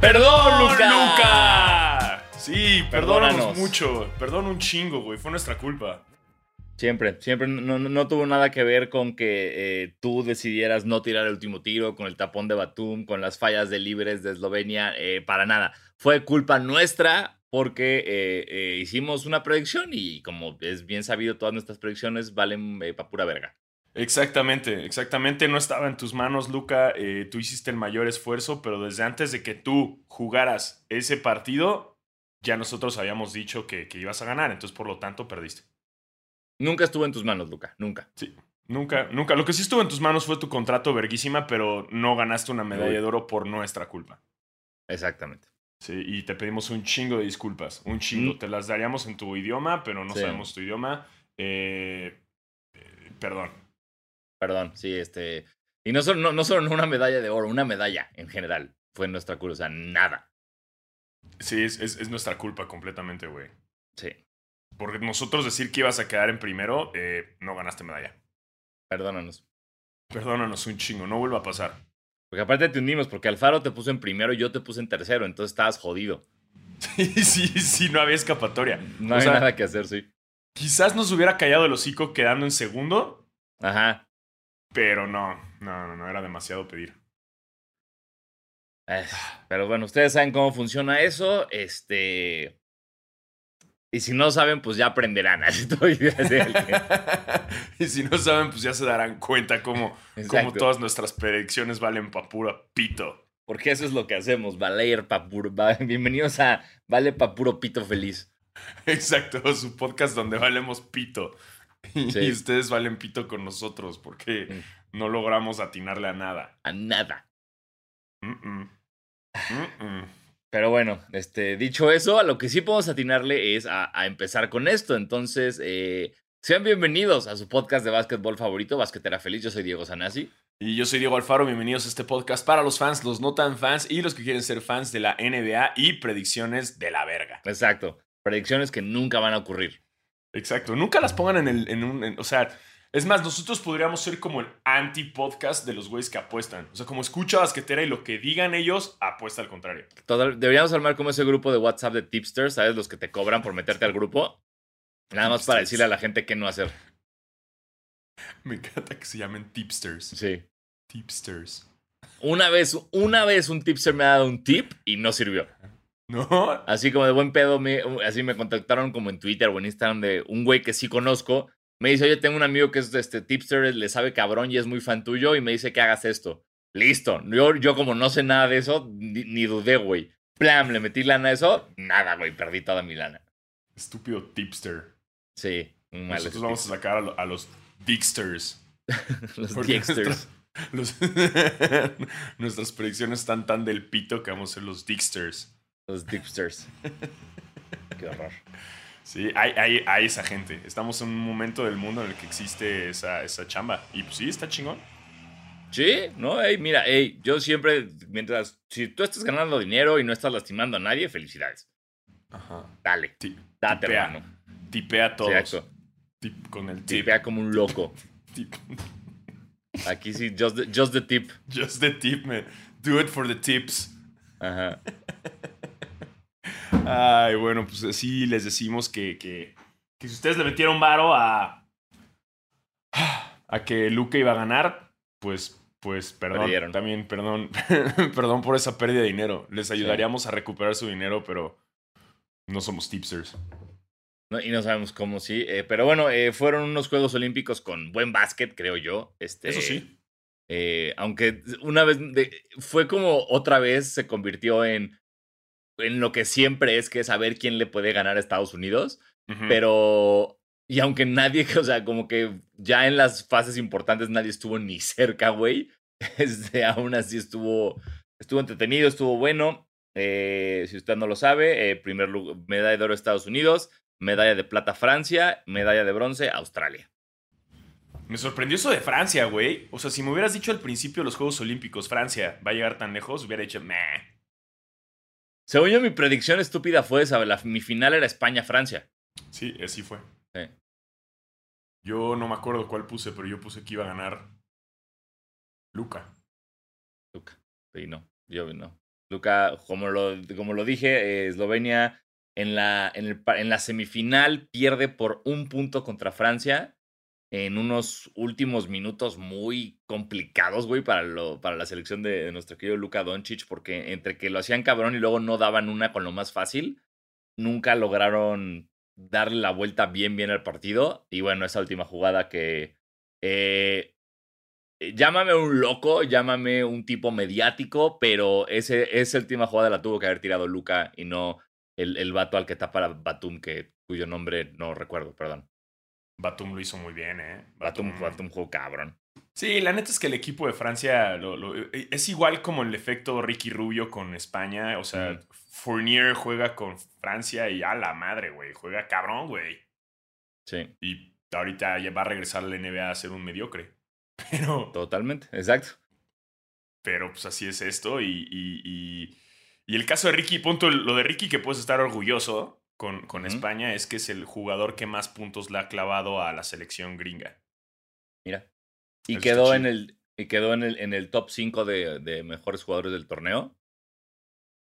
¡Perdón, Luca! Luca! Sí, perdónanos mucho. Perdón un chingo, güey. Fue nuestra culpa. Siempre, siempre no, no- no tuvo nada que ver con que eh, tú decidieras no tirar el último tiro, con el tapón de Batum, con las fallas de libres de Eslovenia, eh, para nada. Fue culpa nuestra porque eh, hicimos una predicción y como es bien sabido, todas nuestras predicciones valen para pura verga. Exactamente, exactamente. No estaba en tus manos, Luca. Eh, tú hiciste el mayor esfuerzo, pero desde antes de que tú jugaras ese partido, ya nosotros habíamos dicho que, que ibas a ganar. Entonces, por lo tanto, perdiste. Nunca estuvo en tus manos, Luca, nunca. Nunca, nunca. Lo que sí estuvo en tus manos fue tu contrato verguísima, pero no ganaste una medalla de oro por nuestra culpa. Exactamente. Sí, y te pedimos un chingo de disculpas. Un chingo. Mm. Te las daríamos en tu idioma, pero no Sí. sabemos tu idioma. Eh, eh, perdón. Perdón, sí, este. Y no solo, no, no solo una medalla de oro, una medalla en general. Fue nuestra culpa, o sea, nada. Sí, es, es- es nuestra culpa completamente, güey. Sí, Porque nosotros decir que ibas a quedar en primero, eh, no ganaste medalla. perdónanos. Perdónanos un chingo, no vuelva a pasar. Porque aparte te unimos, porque Alfaro te puso en primero y yo te puse en tercero, entonces estabas jodido. Sí, sí, sí, no había escapatoria. No O hay sea, nada que hacer, sí. Quizás nos hubiera callado el hocico quedando en segundo, Ajá. Pero no, no, no, no, era demasiado pedir. Eh, Pero bueno, ustedes saben cómo funciona eso. Este. Y si no saben, pues ya aprenderán. Y si no saben, pues ya se darán cuenta cómo, cómo todas nuestras predicciones valen pa' pura pito. Porque eso es lo que hacemos. Valer pa' puro. Bienvenidos a Vale pa' puro pito feliz. Exacto, su podcast donde valemos pito. Y, Sí. y ustedes valen pito con nosotros porque Mm. no logramos atinarle a nada. A nada. Pero bueno, este, dicho eso, a lo que sí podemos atinarle es a, a empezar con esto. Entonces, eh, sean bienvenidos a su podcast de básquetbol favorito, Basquetera Feliz. Yo soy Diego Sanasi. Y yo soy Diego Alfaro, bienvenidos a este podcast para los fans, los no tan fans y los que quieren ser fans de la NBA y predicciones de la verga. Exacto. Predicciones que nunca van a ocurrir. Exacto, nunca las pongan en el, en un, en- o sea, es más, nosotros podríamos ser como el anti-podcast de los güeyes que apuestan. O sea, como escucha basquetera y lo que digan ellos, apuesta al contrario. Total- deberíamos armar como ese grupo de WhatsApp de tipsters, ¿sabes? Los que te cobran por meterte al grupo. Nada más para decirle a la gente qué no hacer. Me encanta que se llamen tipsters. Sí. Tipsters. Una vez, una vez un tipster me ha dado un tip y no sirvió. ¿No? Así como de buen pedo, me, así me contactaron como en Twitter o en Instagram de un güey que sí conozco. Me dice, oye, tengo un amigo que es este tipster, le sabe cabrón y es muy fan tuyo y me dice que hagas esto. Listo. Yo, yo como no sé nada de eso, ni, ni dudé, güey. Plam, le metí lana a eso. Nada, güey, perdí toda mi lana. Estúpido tipster. Sí, un mal Nosotros vamos a sacar a, lo- a los dicksters. Los Dicksters. nuestras predicciones están tan del pito que vamos a ser los dicksters. Los Dipsters. Qué horror. Sí, hay, hay, hay esa gente. Estamos en un momento del mundo en el que existe esa, esa chamba. Y pues sí, está chingón. Sí, no, ey, mira, ey, yo siempre, mientras, si tú estás ganando dinero y no estás lastimando a nadie, felicidades. Ajá. Dale, Ti- date, tipea, hermano. tipea a todos. Exacto. Tip- con el tip. Tipea como un loco. Tip. Aquí sí, just the, just the tip. Just the tip, man. Do it for the tips. Ajá. Ay, bueno, pues así les decimos que, que, que si ustedes le metieron varo a, a que Luca iba a ganar, pues, pues perdón. Perdieron. También, perdón, perdón por esa pérdida de dinero. Les ayudaríamos a recuperar su dinero, pero no somos tipsters. No, y no sabemos cómo sí. eh, pero bueno, eh, fueron unos Juegos Olímpicos con buen básquet, creo yo. Este, Eso sí. eh, aunque una vez de- fue como otra vez se convirtió en, en lo que siempre es, que es saber quién le puede ganar a Estados Unidos. Pero. Y aunque nadie, o sea, como que ya en las fases importantes nadie estuvo ni cerca, güey. Este, aún así estuvo. Estuvo entretenido, estuvo bueno. Eh, si usted no lo sabe, eh, primer lugar, medalla de oro Estados Unidos, medalla de plata Francia, medalla de bronce Australia. Me sorprendió eso de Francia, güey. O sea, si me hubieras dicho al principio de los Juegos Olímpicos, Francia va a llegar tan lejos, hubiera dicho, meh. Según yo, mi predicción estúpida fue esa. La, mi final era España-Francia. Sí, así fue. Sí. Yo no me acuerdo cuál puse, pero yo puse que iba a ganar Luca. Luca. Y no, yo no. Luca, como lo, como lo dije, eh, Eslovenia en la, en, el, en la semifinal pierde por un punto contra Francia en unos últimos minutos muy complicados, güey, para, lo, para la selección de, nuestro querido Luka Doncic, porque entre que lo hacían cabrón y luego no daban una con lo más fácil, nunca lograron darle la vuelta bien, bien al partido. Y bueno, esa última jugada que... Eh, llámame un loco, llámame un tipo mediático, pero ese, esa última jugada la tuvo que haber tirado Luca y no el, el vato al que tapa Batum, que, cuyo nombre no recuerdo, perdón. Batum lo hizo muy bien, ¿eh? Batum, Batum, jugó cabrón. Sí, la neta es que el equipo de Francia e, es igual como el efecto Ricky Rubio con España. O sea, Fournier juega con Francia y a la madre, güey. Juega cabrón, güey. Sí. Y ahorita ya va a regresar a la NBA a ser un mediocre. Pero. Totalmente, exacto. Pero pues así es esto. Y, y, y, el caso de Ricky, punto, lo de Ricky que puedes estar orgulloso con, con España es que es el jugador que más puntos le ha clavado a la selección gringa. Mira. Y quedó en el, y quedó en el, en el top 5 de, de mejores jugadores del torneo.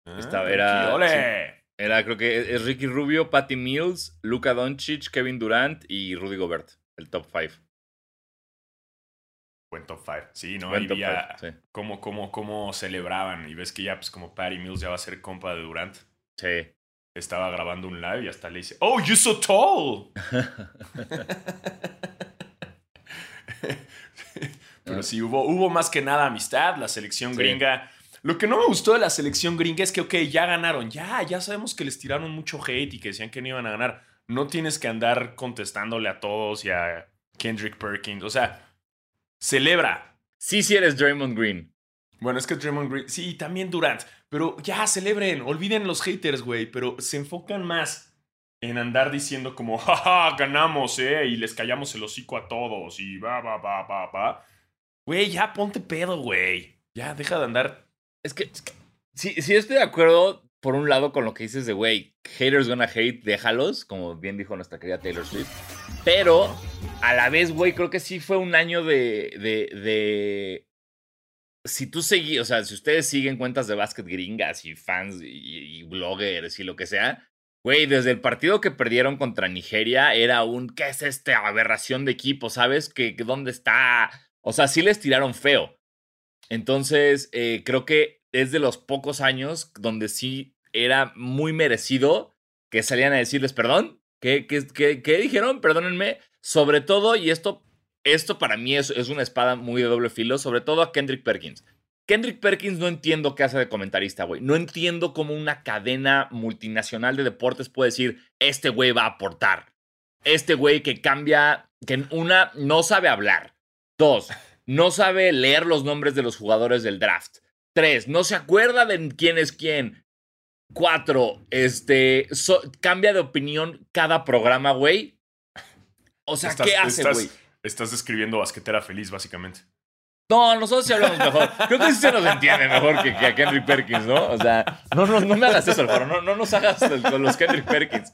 Ah, era, era, creo que es Ricky Rubio, Patty Mills, Luka Doncic, Kevin Durant y Rudy Gobert, el top 5. Buen top 5. Sí, ¿no? Ahí veía cómo, cómo, cómo celebraban. Y ves que ya, pues, como Patty Mills ya va a ser compa de Durant. Sí estaba grabando un live y hasta le dice, Oh, you're so tall. Pero sí, hubo, hubo más que nada amistad, la selección gringa. Lo que no me gustó de la selección gringa es que, ok, ya ganaron, ya, ya sabemos que les tiraron mucho hate y que decían que no iban a ganar. No tienes que andar contestándole a todos y a Kendrick Perkins. O sea, celebra. Sí, sí eres Draymond Green. Bueno, es que Draymond Green, sí, también Durant. Pero ya, celebren, olviden los haters, güey, pero se enfocan más en andar diciendo como, jaja, ganamos, ¿eh? Y les callamos el hocico a todos y va, va, va, va, va. Güey, ya ponte pedo, güey. Ya, deja de andar. Es que, sí, sí estoy de acuerdo, por un lado, con lo que dices de, güey, haters gonna hate, déjalos, como bien dijo nuestra querida Taylor Swift. Pero, a la vez, güey, creo que sí fue un año de, de si tú seguís, o sea, si ustedes siguen cuentas de básquet gringas y fans y, bloggers y lo que sea, güey, desde el partido que perdieron contra Nigeria era un, ¿qué es esta aberración de equipo? ¿Sabes? que dónde está? O sea, sí les tiraron feo. Entonces, eh, creo que es de los pocos años donde sí era muy merecido que salían a decirles, perdón, ¿qué, qué, qué, qué dijeron? Perdónenme. Sobre todo, y esto esto para mí es, es, una espada muy de doble filo, sobre todo a Kendrick Perkins. Kendrick Perkins no entiendo qué hace de comentarista, güey. No entiendo cómo una cadena multinacional de deportes puede decir, este güey va a aportar. Este güey que cambia, que una, no sabe hablar. Dos, no sabe leer los nombres de los jugadores del draft. Tres, no se acuerda de quién es quién. Cuatro, este, cambia de opinión cada programa, güey. O sea, ¿qué hace, güey? Estás describiendo basquetera feliz, básicamente. No, nosotros sí hablamos mejor. Creo que sí se nos entiende mejor que, a Kendrick Perkins, ¿no? O sea, no, no, no me hagas eso, Alfaro. No, no nos hagas con los Kendrick Perkins.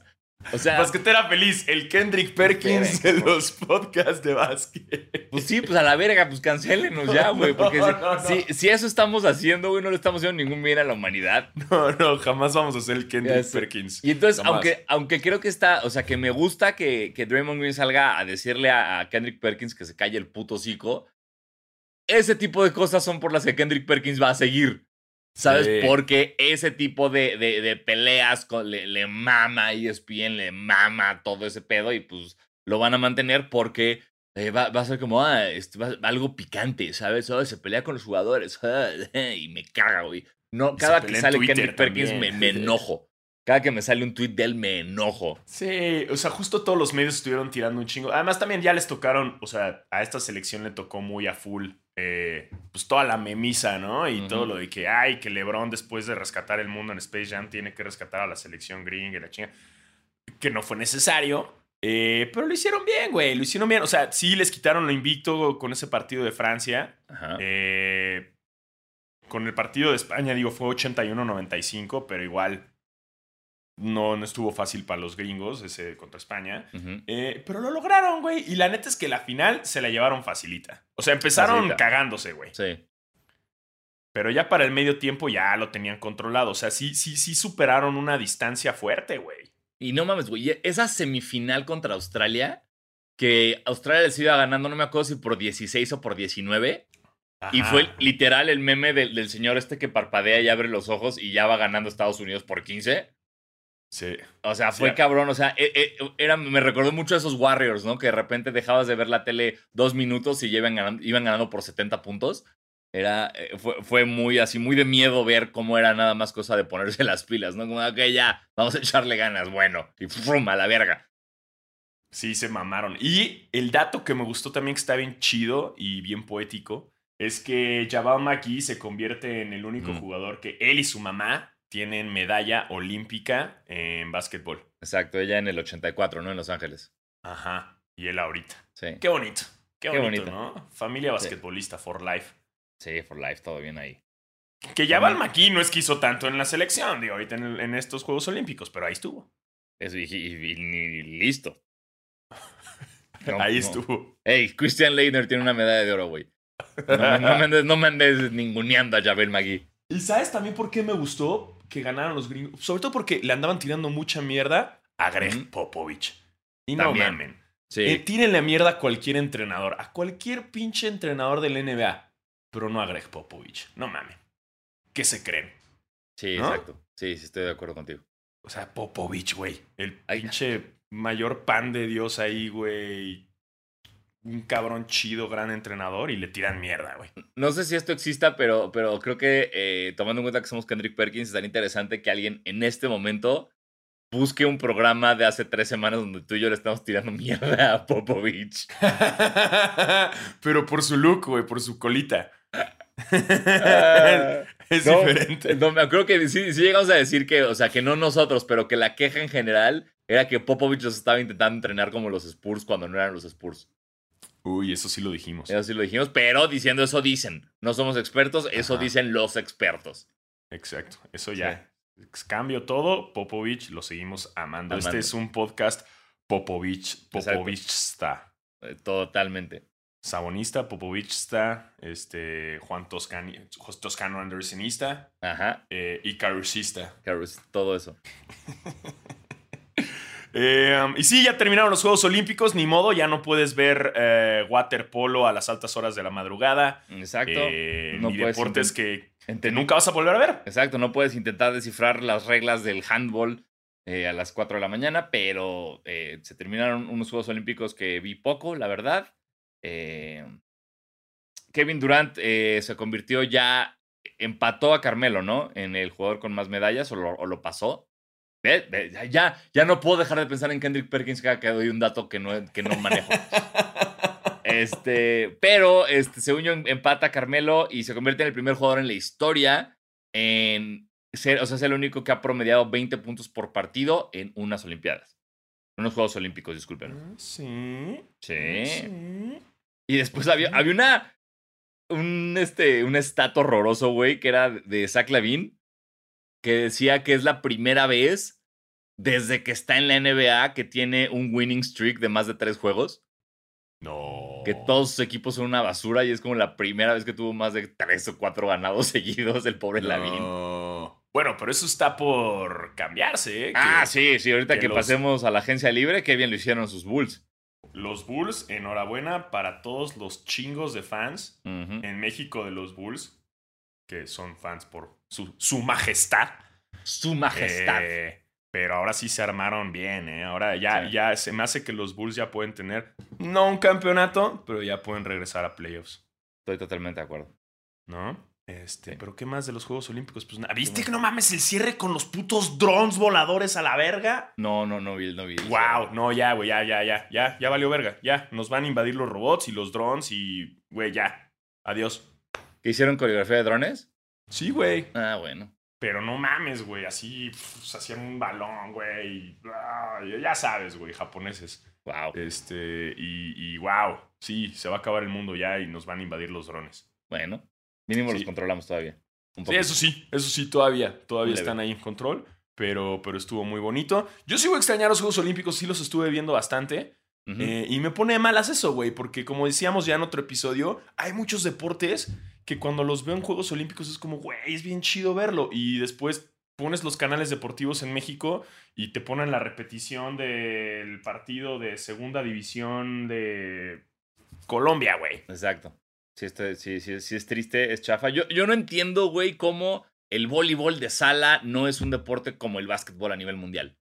O sea. Basquetera feliz, el Kendrick Perkins de los podcasts de básquet. Pues sí, pues a la verga, pues cancélenos ya, güey. Porque si, si, eso estamos haciendo, güey, no le estamos haciendo ningún bien a la humanidad. No, no, jamás vamos a ser el Kendrick Perkins. Y entonces, aunque, aunque creo que está, o sea, que me gusta que, que Draymond Green salga a decirle a, a Kendrick Perkins que se calle el puto hocico. Ese tipo de cosas son por las que Kendrick Perkins va a seguir. ¿Sabes? Porque ese tipo de, de, peleas le, le, mama ESPN, le mama todo ese pedo y pues lo van a mantener porque eh, va, a ser como ah, algo picante, ¿sabes? Oh, se pelea con los jugadores y me caga, güey. No, cada que sale Kendrick Perkins me, me, enojo. Cada que me sale un tweet de él me enojo. Sí, o sea, justo todos los medios estuvieron tirando un chingo. Además, también ya les tocaron, o sea, a esta selección le tocó muy a full eh, pues toda la memisa, ¿no? Y todo lo de que, ay, que LeBron después de rescatar el mundo en Space Jam tiene que rescatar a la selección gringa y la chinga. Que no fue necesario. Eh, pero lo hicieron bien, güey. Lo hicieron bien. O sea, sí les quitaron lo invicto con ese partido de Francia. Eh, con el partido de España, digo, fue 81-95, pero igual no, no estuvo fácil para los gringos ese contra España. Eh, pero lo lograron, güey. Y la neta es que la final se la llevaron facilita. O sea, empearon cagándose, güey. Sí. Pero ya para el medio tiempo ya lo tenían controlado. O sea, sí, sí, sí superaron una distancia fuerte, güey. Y no mames, güey. Esa semifinal contra Australia, que Australia les iba ganando, no me acuerdo si por 16 o por 19. Y fue literal el meme del, del señor este que parpadea y abre los ojos y ya va ganando Estados Unidos por 15. Sí. O sea, fue Sí. cabrón. O sea, e- e- era, me recordó mucho a esos Warriors, ¿no? Que de repente dejabas de ver la tele dos minutos y iban ganando, iban ganando por 70 puntos. Era, eh, fue, fue muy así, muy de miedo ver cómo era nada más cosa de ponerse las pilas, ¿no? Como, ok, ya, vamos a echarle ganas, bueno. Y ¡frum! a la verga. Sí, se mamaron. Y el dato que me gustó también que está bien chido y bien poético es que Jabal McGee se convierte en el único Mm. jugador que él y su mamá tienen medalla olímpica en básquetbol. Exacto, ella en el 84, ¿no? En Los Ángeles. Ajá. Y él ahorita. Sí. Qué bonito. Qué, Qué bonito, bonito. ¿no? Familia basquetbolista for life. Sí, for life, todo bien ahí. Que Jabal McGee no es que hizo tanto en la selección, digo, ahorita en, el- en estos Juegos Olímpicos, pero ahí estuvo. Eso, y, y- y ni listo. No, ahí no. estuvo. Ey, Christian Leitner tiene una medalla de oro, güey. No, me- no me andes, no me andes ninguneando a Javel McGee. ¿Y sabes también por qué me gustó que ganaron los gringos? Sobre todo porque le andaban tirando mucha mierda a Greg. Popovich. Y no También. mamen. Sí. Eh, tírenle mierda a cualquier entrenador, a cualquier pinche entrenador del NBA, pero no a Greg Popovich. No mamen. ¿Qué se creen? Sí, ¿no? exacto. Sí, sí, estoy de acuerdo contigo. O sea, Popovich, güey. El Ay. pinche mayor pan de Dios ahí, güey. Un cabrón chido, gran entrenador y le tiran mierda, güey. No sé si esto exista, pero, pero creo que eh, tomando en cuenta que somos Kendrick Perkins, estaría interesante que alguien en este momento busque un programa de hace tres semanas donde tú y yo le estamos tirando mierda a Popovich. pero por su look, güey, por su colita. Ah, es no, diferente. No, me acuerdo que sí, sí llegamos a decir que, o sea, que no nosotros, pero que la queja en general era que Popovich los estaba intentando entrenar como los Spurs cuando no eran los Spurs. Uy, eso sí lo dijimos. Eso sí lo dijimos, pero diciendo eso dicen. No somos expertos, eso Ajá. dicen los expertos. Exacto, eso ya. Cambio todo, Popovich lo seguimos amando. Este es un podcast Popovich, Exacto. Popovich está. Eh, Totalmente. Sabonista, Popovich está, este, Juan Toscani, Toscano Andersonista Ajá. eh, y Carusista. Carus, todo eso. Eh, um, y sí, ya terminaron los Juegos Olímpicos, ni modo, ya no puedes ver eh, waterpolo a las altas horas de la madrugada. Exacto. eh, No ni deportes que, que nunca vas a volver a ver. Exacto, no puedes intentar descifrar las reglas del handball eh, a las 4 de la mañana, pero se terminaron unos Juegos Olímpicos que vi poco, la verdad. Kevin Durant se convirtió ya, empató a Carmelo, ¿no? En el jugador con más medallas, o lo, o lo pasó. Ya- ya, no puedo dejar de pensar en Kendrick Perkins cada que doy un dato que no, que no manejo. Este, pero este, según yo, empata a Carmelo y se convierte en el primer jugador en la historia en ser, o sea, es el único que ha promediado 20 puntos por partido en unas Olimpiadas. En unos Juegos Olímpicos, disculpen. Sí. Sí. sí. Y después había, había una. Un, este, un estato horroroso, güey, que era de Zach Lavin, que decía que es la primera vez desde que está en la NBA que tiene un winning streak de más de tres juegos. No. que todos sus equipos son una basura y es como la primera vez que tuvo más de tres o cuatro ganados seguidos el pobre Lavín. No. Bueno, pero eso está por cambiarse, ¿eh? Que Ah, sí, sí, ahorita que que, los- pasemos a la agencia libre, qué bien lo hicieron sus Bulls. Los Bulls, enhorabuena para todos los chingos de fans Ujú. en México de los Bulls, que son fans por su, su majestad. Su majestad. Eh, pero ahora sí se armaron bien, ¿eh? Ahora ya, Sí. ya se me hace que los Bulls ya pueden tener, no un campeonato, pero ya pueden regresar a playoffs, Estoy totalmente de acuerdo. ¿no? Este, Sí. pero ¿qué más de los Juegos Olímpicos? Pues. ¿Viste que no mames el cierre con los putos drones voladores a la verga? No, no, no vi, no vi. Wow, no, ya, güey, ya, ya, ya, ya, ya valió verga. Ya, nos van a invadir los robots y los drones y, güey, ya. Adiós. ¿Que hicieron coreografía de drones? Sí, güey. Ah, bueno. Pero no mames, güey, así se hacían un balón, güey. ya sabes, güey, japoneses. Wow. Este, y, y wow, sí, se va a acabar el mundo ya y nos van a invadir los drones. Bueno, mínimo Sí. los controlamos todavía. Un Sí, eso sí, eso sí, todavía, todavía Leve. están ahí en control, pero, pero estuvo muy bonito. Yo sí voy a extrañar los Juegos Olímpicos, sí los estuve viendo bastante. Eh, y me pone de malas eso, güey, porque como decíamos ya en otro episodio, hay muchos deportes que cuando los veo en Juegos Olímpicos es como, güey, es bien chido verlo. Y después pones los canales deportivos en México y te ponen la repetición del partido de segunda división de Colombia, güey. Exacto. Sí, este- sí, sí, sí es triste, es chafa. Yo, yo no entiendo, güey, cómo el voleibol de sala no es un deporte como el básquetbol a nivel mundial.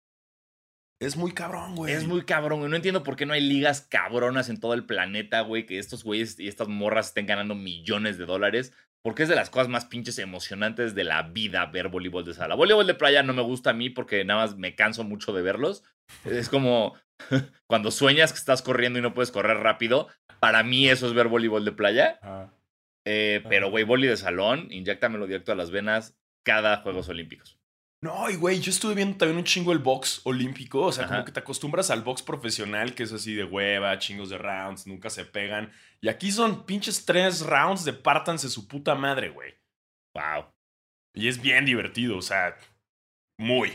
Es muy cabrón, güey. Es muy cabrón, güey. No entiendo por qué no hay ligas cabronas en todo el planeta, güey, que estos güeyes y estas morras estén ganando millones de dólares. Porque es de las cosas más pinches emocionantes de la vida ver voleibol de sala. Voleibol de playa no me gusta a mí porque nada más me canso mucho de verlos. Es como cuando sueñas que estás corriendo y no puedes correr rápido. Para mí eso es ver voleibol de playa. Ah. Eh, pero, güey, boli de salón, inyectamelo directo a las venas cada Juegos Olímpicos. No, y güey, yo estuve viendo también un chingo el box olímpico. O sea, como que te acostumbras al box profesional, que es así de hueva, chingos de rounds, nunca se pegan. Y aquí son pinches tres rounds de pártanse su puta madre, güey. Wow. Y es bien divertido, o sea, muy.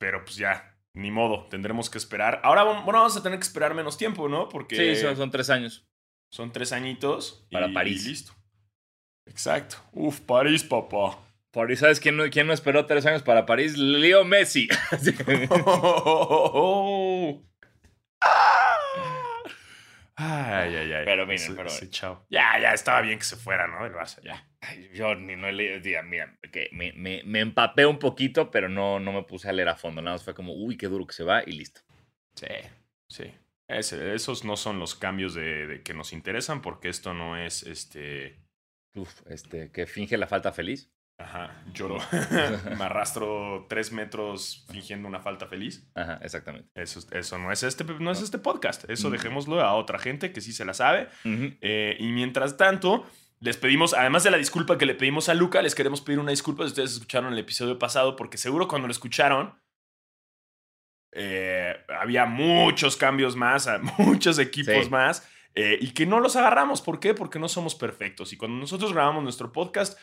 Pero pues ya, ni modo, tendremos que esperar. Ahora, bueno, vamos a tener que esperar menos tiempo, ¿no? Porque Sí, son, son tres años. son tres añitos. y- Para París. Y listo. Exacto. Uf, París, papá. París, ¿sabes quién no, quién no esperó tres años para París? Leo Messi. Ay, ay, ay. Pero miren, pero- chao. Ya, ya, estaba bien que se fuera, ¿no? Del Barça, ya. Ay, Yo ni no he leído, diga, mira, que me, me, me empapé un poquito, pero no, no me puse a leer a fondo. Nada más fue como, uy, qué duro que se va y listo. Sí, sí. Ese- esos no son los cambios de, de que nos interesan porque esto no es este. Uf, este, que finge la falta feliz. Ajá, lloro. Me arrastro tres metros fingiendo una falta feliz. Ajá, exactamente. Eso, eso no, es este, no es este podcast. Eso dejémoslo a otra gente que sí se la sabe. Eh, y mientras tanto, les pedimos, además de la disculpa que le pedimos a Luca, les queremos pedir una disculpa si ustedes escucharon el episodio pasado, porque seguro cuando lo escucharon, eh, había muchos cambios más, muchos equipos Sí. más, eh, y que no los agarramos. ¿Por qué? Porque no somos perfectos. Y cuando nosotros grabamos nuestro podcast,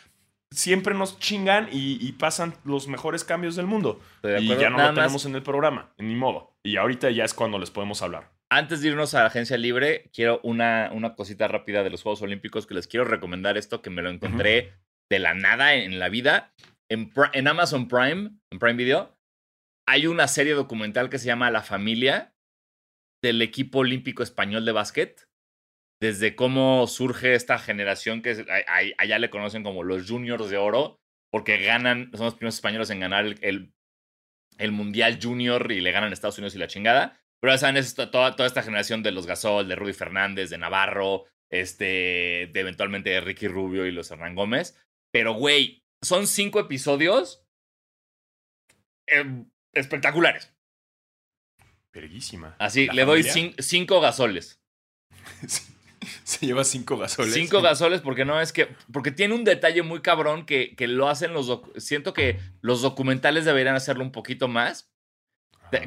siempre nos chingan y, y pasan los mejores cambios del mundo. De Y ya no Nada lo más, tenemos en el programa, ni modo. Y ahorita ya es cuando les podemos hablar. Antes de irnos a la agencia libre, quiero una, una cosita rápida de los Juegos Olímpicos que les quiero recomendar esto que me lo encontré de la nada en la vida. En Amazon Prime, en Prime Video, hay una serie documental que se llama La familia del equipo olímpico español de básquet. Desde cómo surge esta generación que es- a- a- allá le conocen como los juniors de oro, porque ganan, son los primeros españoles en ganar el, el, el Mundial Junior y le ganan a Estados Unidos y la chingada. Pero ya saben, es toda, toda esta generación de los Gasol, de Rudy Fernández, de Navarro, este, de eventualmente de Ricky Rubio y los Hernán Gómez. Pero, güey, son cinco episodios eh, espectaculares. Verguísima. Así, le doy familia cinco gasoles. Se lleva cinco gasoles. Cinco gasoles porque no es que... Porque tiene un detalle muy cabrón que, que lo hacen los... Siento que los documentales deberían hacerlo un poquito más.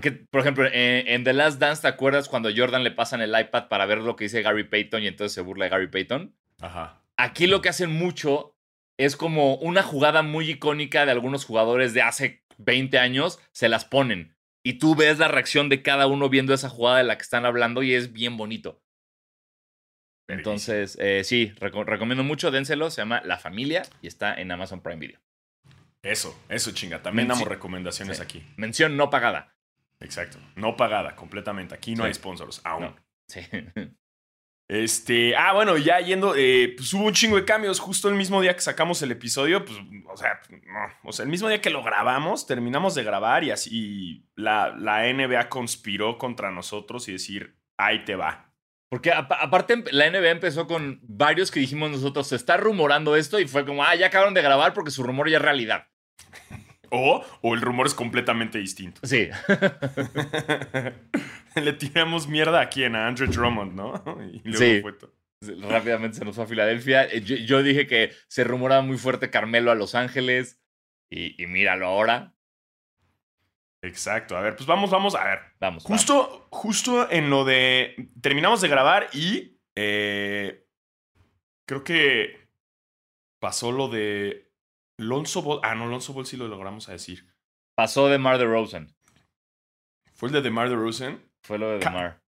Que, por ejemplo, en, en The Last Dance, ¿te acuerdas cuando Jordan le pasan el iPad para ver lo que dice Gary Payton y entonces se burla de Gary Payton? Ajá. Aquí lo que hacen mucho es como una jugada muy icónica de algunos jugadores de hace 20 años, se las ponen. Y tú ves la reacción de cada uno viendo esa jugada de la que están hablando y es bien bonito. Entonces, eh, sí, reco- recomiendo mucho, dénselo, se llama La Familia y está en Amazon Prime Video. Eso, eso chinga. También damos recomendaciones Sí. aquí. Mención no pagada. Exacto. No pagada, completamente. Aquí no Sí. hay sponsors, aún. No. Sí. Este, ah, bueno, ya yendo, eh, pues hubo un chingo de cambios justo el mismo día que sacamos el episodio, pues, o sea, no, o sea, el mismo día que lo grabamos, terminamos de grabar y así la, la NBA conspiró contra nosotros y decir, ahí te va. Porque apa- aparte la NBA empezó con varios que dijimos nosotros, se está rumorando esto y fue como, ah, ya acabaron de grabar porque su rumor ya es realidad. O, o el rumor es completamente distinto. Sí. Le tiramos mierda a quién, a Andrew Drummond, ¿no? Y luego Sí. fue to- Rápidamente se nos fue a Filadelfia. Eh, Yo, yo dije que se rumoraba muy fuerte Carmelo a Los Ángeles. Y, y míralo ahora. Exacto. A ver, pues vamos, vamos, a ver. Vamos. Justo, justo en lo de. Terminamos de grabar y. eh, creo que. Pasó lo de. Lonzo Ball. Ah, no, Lonzo Ball sí lo logramos a decir. Pasó de Mar de Rosen. ¿Fue el de DeMar DeRozan? Fue lo de DeMar.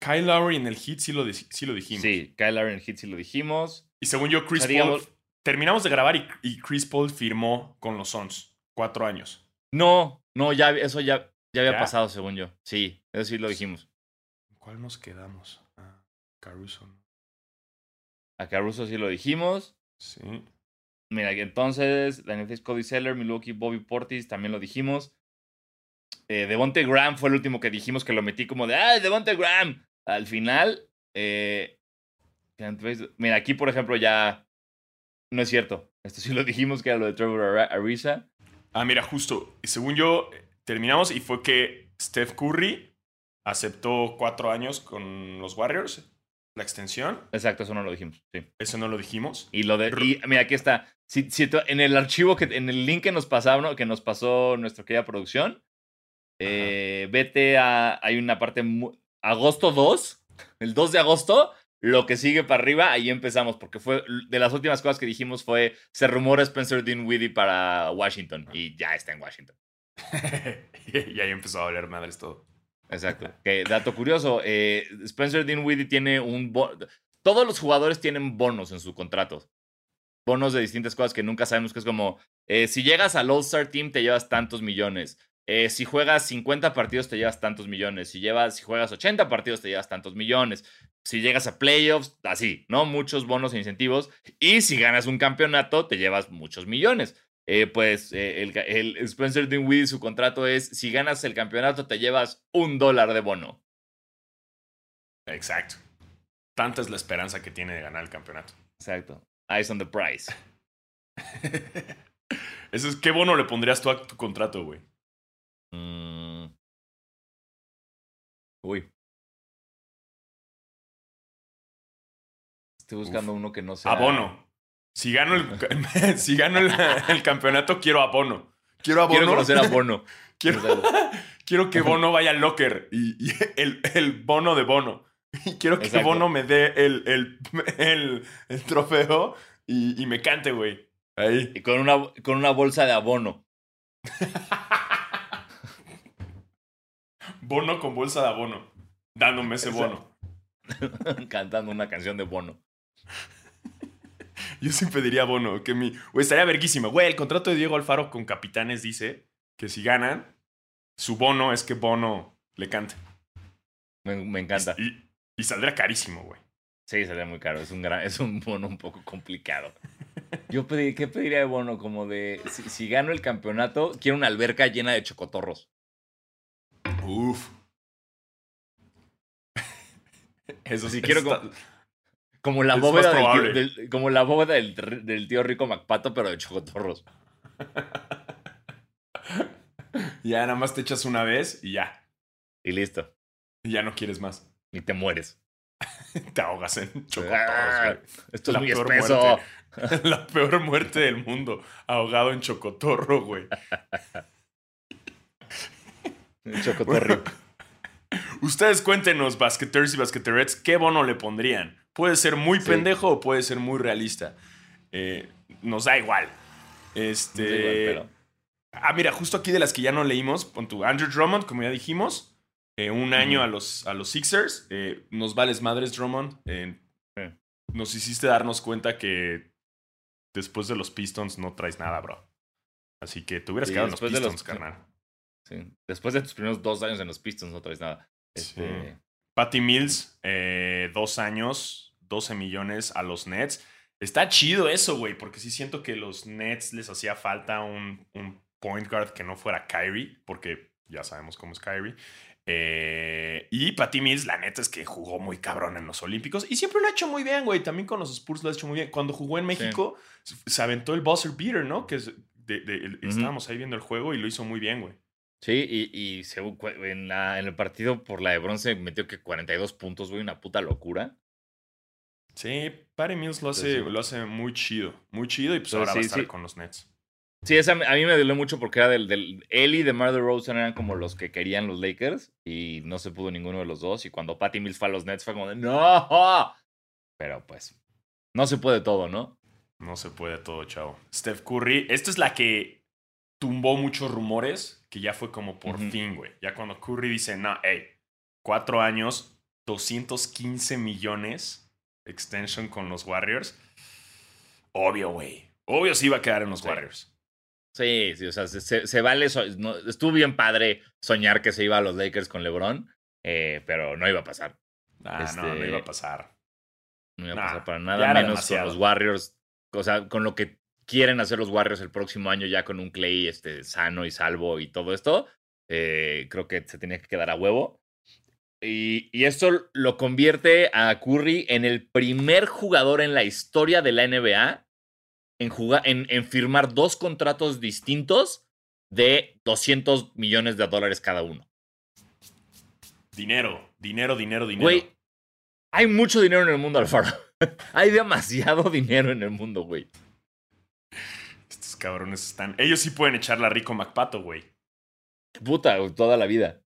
Kyle Lowry en el hit sí lo, sí lo dijimos. Sí, Kyle Lowry en el hit sí lo dijimos. Y según yo, Chris O sea, Paul. Terminamos de grabar y, y Chris Paul firmó con los Suns. Cuatro años. No, no, ya eso ya, ya había ¿Ya? pasado, según yo. Sí, eso sí lo dijimos. ¿Cuál nos quedamos? Ah, Caruso. A Caruso sí lo dijimos. Sí. Mira, entonces, Daniel Cody Seller, Milwaukee, Bobby Portis, también lo dijimos. Eh, Devonte Graham fue el último que dijimos que lo metí como de, ¡ah, Devonte Graham! Al final, eh, mira, aquí por ejemplo ya no es cierto. Esto sí lo dijimos que era lo de Trevor Ariza. Ah, mira, justo. Según yo, terminamos y fue que Steph Curry aceptó cuatro años con los Warriors. La extensión. Exacto, eso no lo dijimos. Sí. Eso no lo dijimos. Y lo de. Y mira, aquí está. Si, si tú- en el archivo, que, en el link que nos pasaron, que nos pasó nuestra querida producción, eh, vete a. Hay una parte. agosto 2. El 2 de agosto. Lo que sigue para arriba, ahí empezamos, porque fue de las últimas cosas que dijimos fue, se rumora Spencer Dinwiddie para Washington, y ya está en Washington. y ahí empezó a valer madres todo. Exacto. Dato curioso, eh, Spencer Dinwiddie tiene un... Todos los jugadores tienen bonos en su contrato. Bonos de distintas cosas que nunca sabemos, que es como, eh, si llegas al All-Star Team te llevas tantos millones. Eh, si juegas 50 partidos te llevas tantos millones. Si, llevas, si juegas 80 partidos te llevas tantos millones. Si llegas a playoffs, así, ¿no? Muchos bonos e incentivos. Y si ganas un campeonato te llevas muchos millones. Eh, pues eh, el, el Spencer Dinwiddie, su contrato es, si ganas el campeonato te llevas un dólar de bono. Exacto. Tanta es la esperanza que tiene de ganar el campeonato. Exacto. Eyes on the prize. Eso es, ¿Qué bono le pondrías tú a tu contrato, güey? Mm. Uy. Estoy buscando uno que no sea. Abono. Si gano el, si gano el, el campeonato, quiero abono. Quiero abono. Quiero conocer a Bono. Quiero, quiero que Bono vaya al locker y, y el, el bono de Bono. Y quiero que Exacto. Bono me dé el, el, el, el trofeo y, y me cante, güey. Ahí. Y con una, con una bolsa de abono. Bono con bolsa de abono. Dándome ese bono. Cantando una canción de Bono. Yo sí pediría bono. Que mi. Güey, estaría verguísima. Güey, el contrato de Diego Alfaro con Capitanes dice que si ganan, su bono es que Bono le cante. Me, me encanta. Y, y saldrá carísimo, güey. Sí, sería muy caro. Es un, gran, es un bono un poco complicado. Yo pedí, ¿qué pediría de bono? Como de, si, si gano el campeonato, quiero una alberca llena de chocotorros. Uf. Eso sí quiero está- como- Como la bóveda, del como la bóveda del, del tío rico Macpato, pero de chocotorros. Ya nada más te echas una vez y ya. Y listo. Y ya no quieres más. Y te mueres. Te ahogas en Ah, chocotorros, Esto es La muy peor espeso. güey. La peor muerte del mundo. Ahogado en chocotorro, güey. Chocotorro. Ustedes cuéntenos, basqueters y basqueterets, ¿qué bono le pondrían? Puede ser muy Sí. pendejo o puede ser muy realista. Eh, nos da igual. Este. Igual, pero- Ah, mira, justo aquí de las que ya no leímos, pon tu Andrew Drummond, como ya dijimos, eh, un año a, los, a los Sixers. eh, nos vales madres, Drummond. Nos hiciste darnos cuenta que después de los Pistons no traes nada, bro. Así que te hubieras Sí, quedado en los- Pistons, carnal. Sí. Después de tus primeros dos años en los Pistons no traes nada. Este, Sí. Patty Mills, eh, dos años, 12 millones a los Nets. Está chido eso, güey, porque sí siento que los Nets les hacía falta un, un point guard que no fuera Kyrie, porque ya sabemos cómo es Kyrie. Eh, y Patty Mills, la neta es que jugó muy cabrón en los Olímpicos y siempre lo ha hecho muy bien, güey. También con los Spurs lo ha hecho muy bien. Cuando jugó en México, se aventó el buzzer beater, ¿no? Que es de- de- el- Ujú. estábamos ahí viendo el juego y lo hizo muy bien, güey. Sí, y, y en, la- en el partido por la de bronce metió que 42 puntos, güey, una puta locura. Sí, Patty Mills lo hace, Entonces, lo hace muy chido, muy chido y pues ahora va a estar sí. con los Nets. Sí, esa a mí me dolió mucho porque era del, del él y DeMar DeRozan eran como los que querían los Lakers y no se pudo ninguno de los dos y cuando Patty Mills fue a los Nets fue como de ¡No! Pero pues no se puede todo, ¿no? No se puede todo, chavo. Steph Curry, esta es la que tumbó muchos rumores, que ya fue como por fin, güey. Ya cuando Curry dice, no, hey, cuatro años, 215 millones extension con los Warriors. Obvio, güey. Obvio sí iba a quedar en los Warriors. Sí, sí, o sea, se, vale. estuvo bien padre soñar que se iba a los Lakers con LeBron, eh, pero no iba a pasar. Ah, no, no iba a este, pasar. No iba a pasar para nada, menos con los Warriors. O sea, con lo que quieren hacer los Warriors el próximo año, ya con un Clay este, sano y salvo y todo esto, eh, creo que se tenía que quedar a huevo. Y, y, esto lo convierte a Curry en el primer jugador en la historia de la NBA en, jugar, en, en firmar dos contratos distintos de 200 millones de dólares cada uno. Dinero, dinero, dinero, dinero. Güey, hay mucho dinero en el mundo, Alfaro. hay demasiado dinero en el mundo, güey. Cabrones están. Ellos sí pueden echarla rico MacPato, güey. Puta, toda la vida.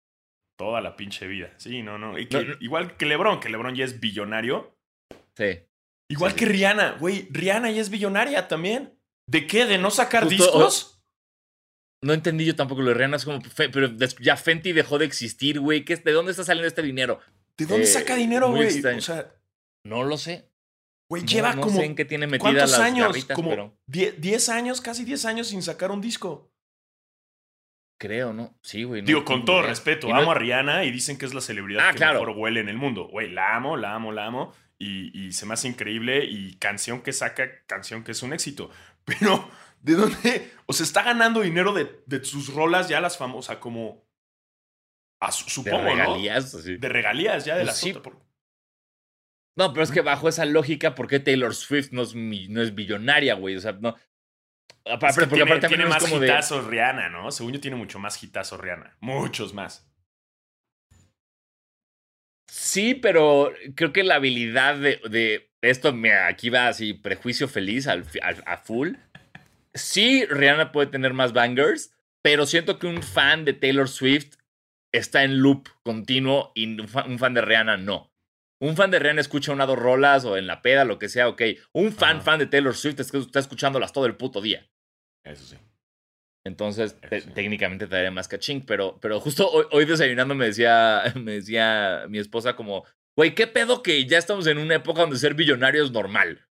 Toda la pinche vida. Sí, no, no. Igual que LeBron, que LeBron ya es billonario. Sí. Igual que Rihanna, güey. Rihanna ya es billonaria también. ¿De qué? ¿De no sacar discos? No entendí yo tampoco lo de Rihanna. Es como, pero ya Fenty dejó de existir, güey. ¿De dónde está saliendo este dinero? ¿De dónde saca eh, dinero, güey? O sea. No lo sé. Güey, lleva como. Sé en qué tiene ¿Cuántos las años? como 10 años, casi 10 años sin sacar un disco. Creo, ¿no? Sí, güey. Digo, con todo respeto, amo a Rihanna y dicen que es la celebridad ah, que mejor huele en el mundo. Güey, la amo, la amo, la amo. Y, se me hace increíble. Y canción que saca, canción que es un éxito. Pero, ¿de dónde? O sea, está ganando dinero de, de sus rolas ya las famosas, como. A, supongo, de regalías, ¿no? De regalías ya de pues la No, pero es que bajo esa lógica, ¿por qué Taylor Swift no es, no es billonaria, güey? O sea, no, Aparte, porque tiene, tiene más hitazos Rihanna, ¿no? Según yo tiene mucho más hitazos Rihanna. Muchos más. Sí, pero creo que la habilidad de, de esto, aquí va así, prejuicio feliz al, a full. Sí, Rihanna puede tener más bangers, pero siento que un fan de Taylor Swift está en loop continuo y un fan de Rihanna no. Un fan de Rihanna escucha una dos rolas o en la peda, lo que sea, ok. Un fan, fan de Taylor Swift está escuchándolas todo el puto día. Eso sí. Entonces, técnicamente te daría más caching, pero, pero justo hoy, desayunando me decía, me decía mi esposa como, güey, ¿qué pedo que ya estamos en una época donde ser billonario es normal?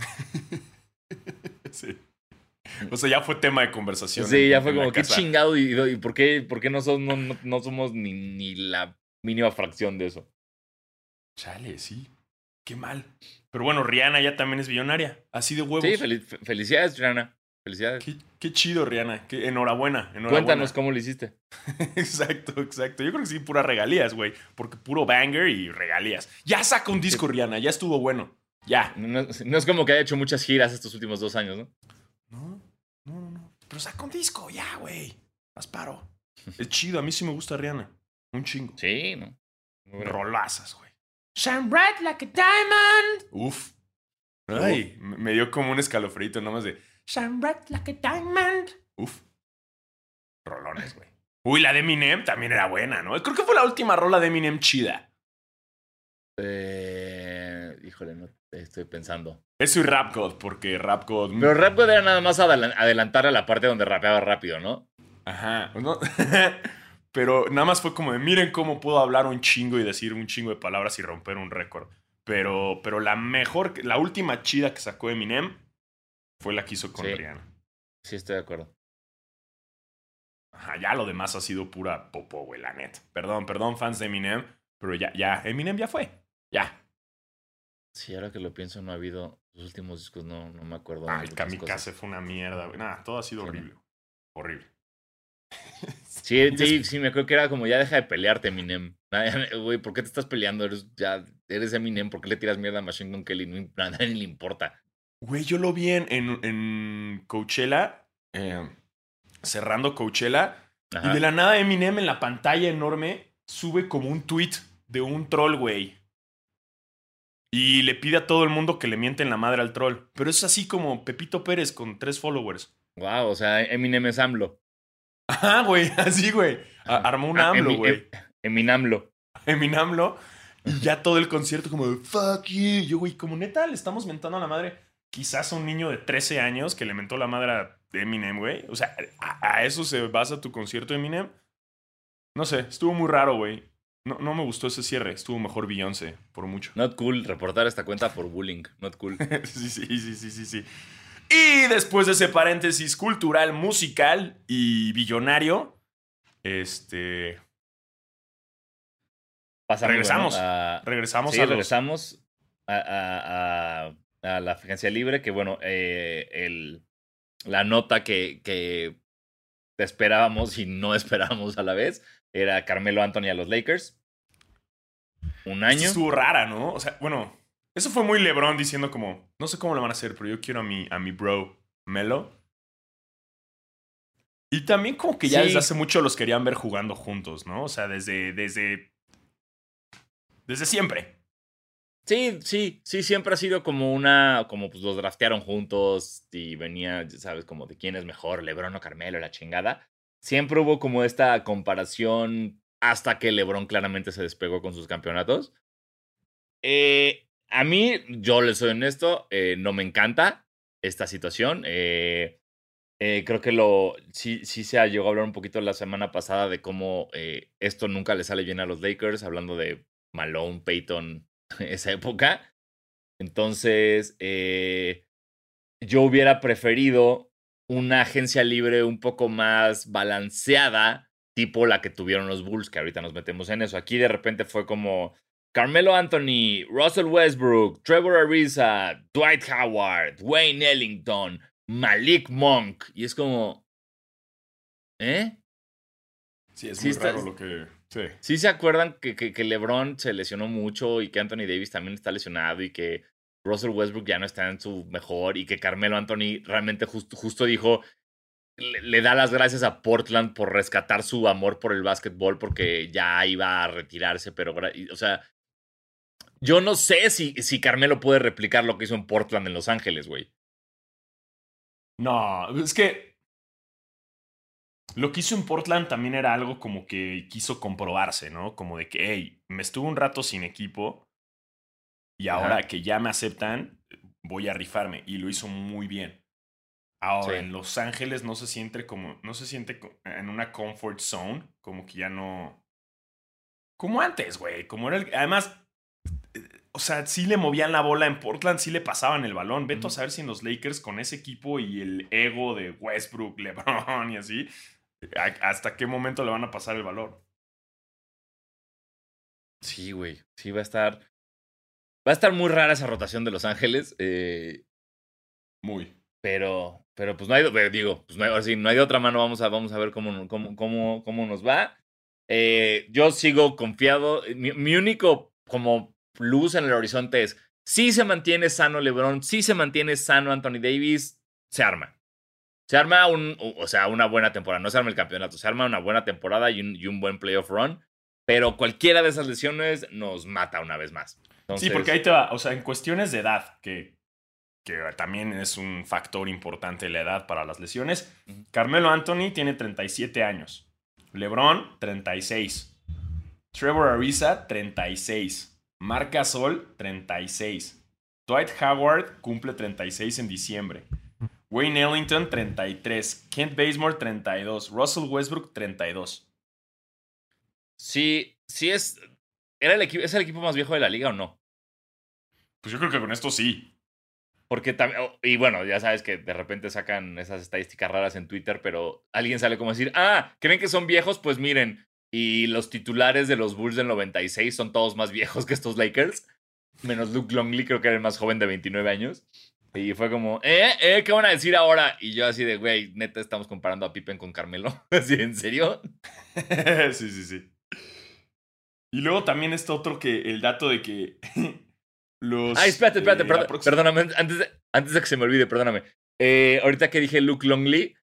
sí. O sea, ya fue tema de conversación. Sí, ya fue como, qué chingado y, por qué, por qué no, somos, no, somos ni, ni la mínima fracción de eso. Chale, sí. Qué mal. Pero bueno, Rihanna ya también es billonaria. Así de huevos. Sí, felicidades, Rihanna. Felicidades. Qué, chido, Rihanna. enhorabuena, enhorabuena. Cuéntanos cómo lo hiciste. exacto, exacto. Yo creo que sí, pura regalías, güey. Porque puro banger y regalías. Ya saca un disco, Rihanna. Ya estuvo bueno. Ya. No, es como que haya hecho muchas giras estos últimos dos años, ¿no? No, no, no. Pero saca un disco, ya, güey. Más paro. es chido. A mí sí me gusta Rihanna. Un chingo. Sí, ¿no? Rolazas, güey. Shine bright like a diamond. Uf. Ay, me dio como un escalofrito nomás de Shine bright like a diamond. Uf. Rolones, güey. Uy, la de Eminem también era buena, ¿no? Creo que fue la última rola de Eminem chida. Eh, híjole, no estoy pensando. Eso y Rap God, porque Rap God. Pero Rap God era nada más adelantar a la parte donde rapeaba rápido, ¿no? Ajá. Pero nada más fue como de miren cómo puedo hablar un chingo y decir un chingo de palabras y romper un récord. Pero, pero la mejor, la última chida que sacó Eminem fue la que hizo con Rihanna. Sí, estoy de acuerdo. Ajá, ya lo demás ha sido pura popo, güey, la net. Perdón, perdón, fans de Eminem, pero ya, ya, Eminem ya fue. Ya. Sí, ahora que lo pienso, no ha habido. Los últimos discos no, no me acuerdo. Ah, el Kamikaze fue una mierda, güey. Nada, todo ha sido horrible. Horrible. Sí, sí, sí, me creo que era como ya deja de pelearte, Eminem. Güey, ¿por qué te estás peleando? Eres, ya, eres Eminem, ¿por qué le tiras mierda a Machine Gun Kelly? A nadie le importa. Güey, yo lo vi en, en, Coachella, eh, cerrando Coachella, y de la nada Eminem en la pantalla enorme sube como un tweet de un troll, güey. Y le pide a todo el mundo que le mienten la madre al troll. Pero es así como Pepito Pérez con tres followers. Wow, o sea, Eminem es AMLO. Ajá, güey, así, güey. Armó un ah, AMLO, güey. Eminamlo. Eminamlo. Y ya todo el concierto como de fuck you. Yo, güey, como neta le estamos mentando a la madre quizás a un niño de 13 años que le mentó la madre a Eminem, güey. O sea, ¿a, eso se basa tu concierto Eminem? No sé, estuvo muy raro, güey. no, no me gustó ese cierre. Estuvo mejor Beyoncé, por mucho. Not cool reportar esta cuenta por bullying. Not cool. sí, sí, sí, sí, sí, sí. Y después de ese paréntesis cultural, musical y billonario, este. regresamos. regresamos sí, a regresamos a, la agencia libre. Que bueno, eh, el, la nota que, que esperábamos y no esperábamos a la vez era Carmelo Anthony a los Lakers. Un año. Estuvo rara, ¿no? O sea, bueno, eso fue muy LeBron diciendo como, no sé cómo lo van a hacer, pero yo quiero a mi, a mi bro Melo. Y también como que ya desde hace mucho los querían ver jugando juntos, ¿no? O sea, desde, desde, desde siempre. Sí, sí, sí, siempre ha sido como una, como pues los draftearon juntos y venía, sabes, como de quién es mejor, Lebron o Carmelo, la chingada. Siempre hubo como esta comparación hasta que Lebron claramente se despegó con sus campeonatos. Eh, a mí, yo le soy honesto, eh, no me encanta esta situación. Eh, eh, creo que lo sí, sí se llegado a hablar un poquito la semana pasada de cómo esto nunca le sale bien a los Lakers, hablando de Malone, Peyton, esa época. Entonces, yo hubiera preferido una agencia libre un poco más balanceada, tipo la que tuvieron los Bulls, que ahorita nos metemos en eso. Aquí de repente fue como, Carmelo Anthony, Russell Westbrook, Trevor Ariza, Dwight Howard, Wayne Ellington, Malik Monk. Y es como. ¿Eh? Sí, es muy raro lo que. Sí. sí se acuerdan que, que, LeBron se lesionó mucho y que Anthony Davis también está lesionado y que Russell Westbrook ya no está en su mejor y que Carmelo Anthony realmente justo, justo dijo. le, da las gracias a Portland por rescatar su amor por el básquetbol porque ya iba a retirarse, pero, o sea, yo no sé si, si Carmelo puede replicar lo que hizo en Portland en Los Ángeles, güey. No, es que lo que hizo en Portland también era algo como que quiso comprobarse, ¿no? Como de que, hey, me estuve un rato sin equipo y ahora que ya me aceptan, voy a rifarme. Y lo hizo muy bien. Ahora, en Los Ángeles no se siente como, no se siente en una comfort zone, como que ya no... Como antes, güey. Como era el... Además, o sea, sí le movían la bola en Portland, sí le pasaban el balón. Veto a saber si en los Lakers con ese equipo y el ego de Westbrook, LeBron y así, hasta qué momento le van a pasar el balón. Sí, güey. Sí, va a estar. Va a estar muy rara esa rotación de Los Ángeles. Eh, muy. Pero, pero pues no hay, digo, pues no hay, ahora sí, no hay de otra mano. Vamos a, vamos a ver cómo, cómo, cómo, cómo nos va. Eh, yo sigo confiado. mi único como luz en el horizonte es, si se mantiene sano LeBron, si se mantiene sano Anthony Davis, se arma. Se arma un, o sea, una buena temporada. No se arma el campeonato, se arma una buena temporada y un, y un buen playoff run. Pero cualquiera de esas lesiones nos mata una vez más. Sí, porque ahí te va. O sea, en cuestiones de edad, que, que también es un factor importante la edad para las lesiones. Carmelo Anthony tiene 37 años. LeBron, 36. Trevor Ariza, 36. Marca Sol, 36. Dwight Howard cumple 36 en diciembre. Wayne Ellington, 33. Kent Bazemore, 32. Russell Westbrook, 32. Sí, sí es. ¿Era el equipo, ¿Es el equipo más viejo de la liga o no? Pues yo creo que con esto sí. Porque también. Y bueno, ya sabes que de repente sacan esas estadísticas raras en Twitter, pero alguien sale como a decir: Ah, ¿creen que son viejos? Pues miren, y los titulares de los Bulls del 96 son todos más viejos que estos Lakers. Menos Luke Longley, creo que era el más joven de 29 años. Y fue como, ¿eh? ¿eh? ¿Qué van a decir ahora? Y yo así de, güey, neta, estamos comparando a Pippen con Carmelo. ¿Así, en serio? sí, sí, sí. Y luego también está otro que, el dato de que los... Ay, espérate, espérate, eh, perdóname, antes de, antes de que se me olvide, perdóname. Eh, ahorita que dije Luke Longley,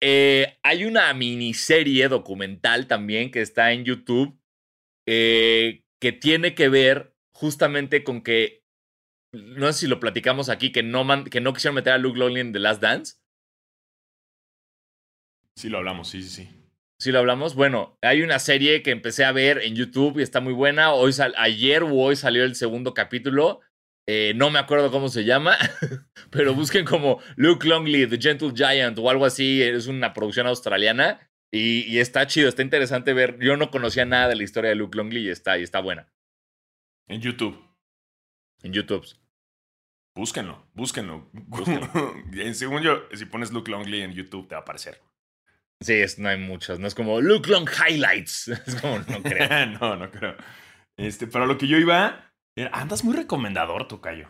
eh, hay una miniserie documental también que está en YouTube eh, que tiene que ver justamente con que, no sé si lo platicamos aquí, que no, que no quisieron meter a Luke Longley en The Last Dance. Sí, lo hablamos, sí, sí, sí. Sí, lo hablamos. Bueno, hay una serie que empecé a ver en YouTube y está muy buena. Hoy ayer o hoy salió el segundo capítulo eh, no me acuerdo cómo se llama, pero busquen como Luke Longley, The Gentle Giant o algo así. Es una producción australiana Y, está chido, está interesante ver. Yo no conocía nada de la historia de Luke Longley y está, y está buena. En YouTube. En YouTube. Búsquenlo, búsquenlo. Según yo, si pones Luke Longley en YouTube, te va a aparecer. Sí, es, no hay muchos. No es como Luke Long Highlights. Es como, no creo. no, no creo. Este, pero lo que yo iba. Andas muy recomendador, Tocayo.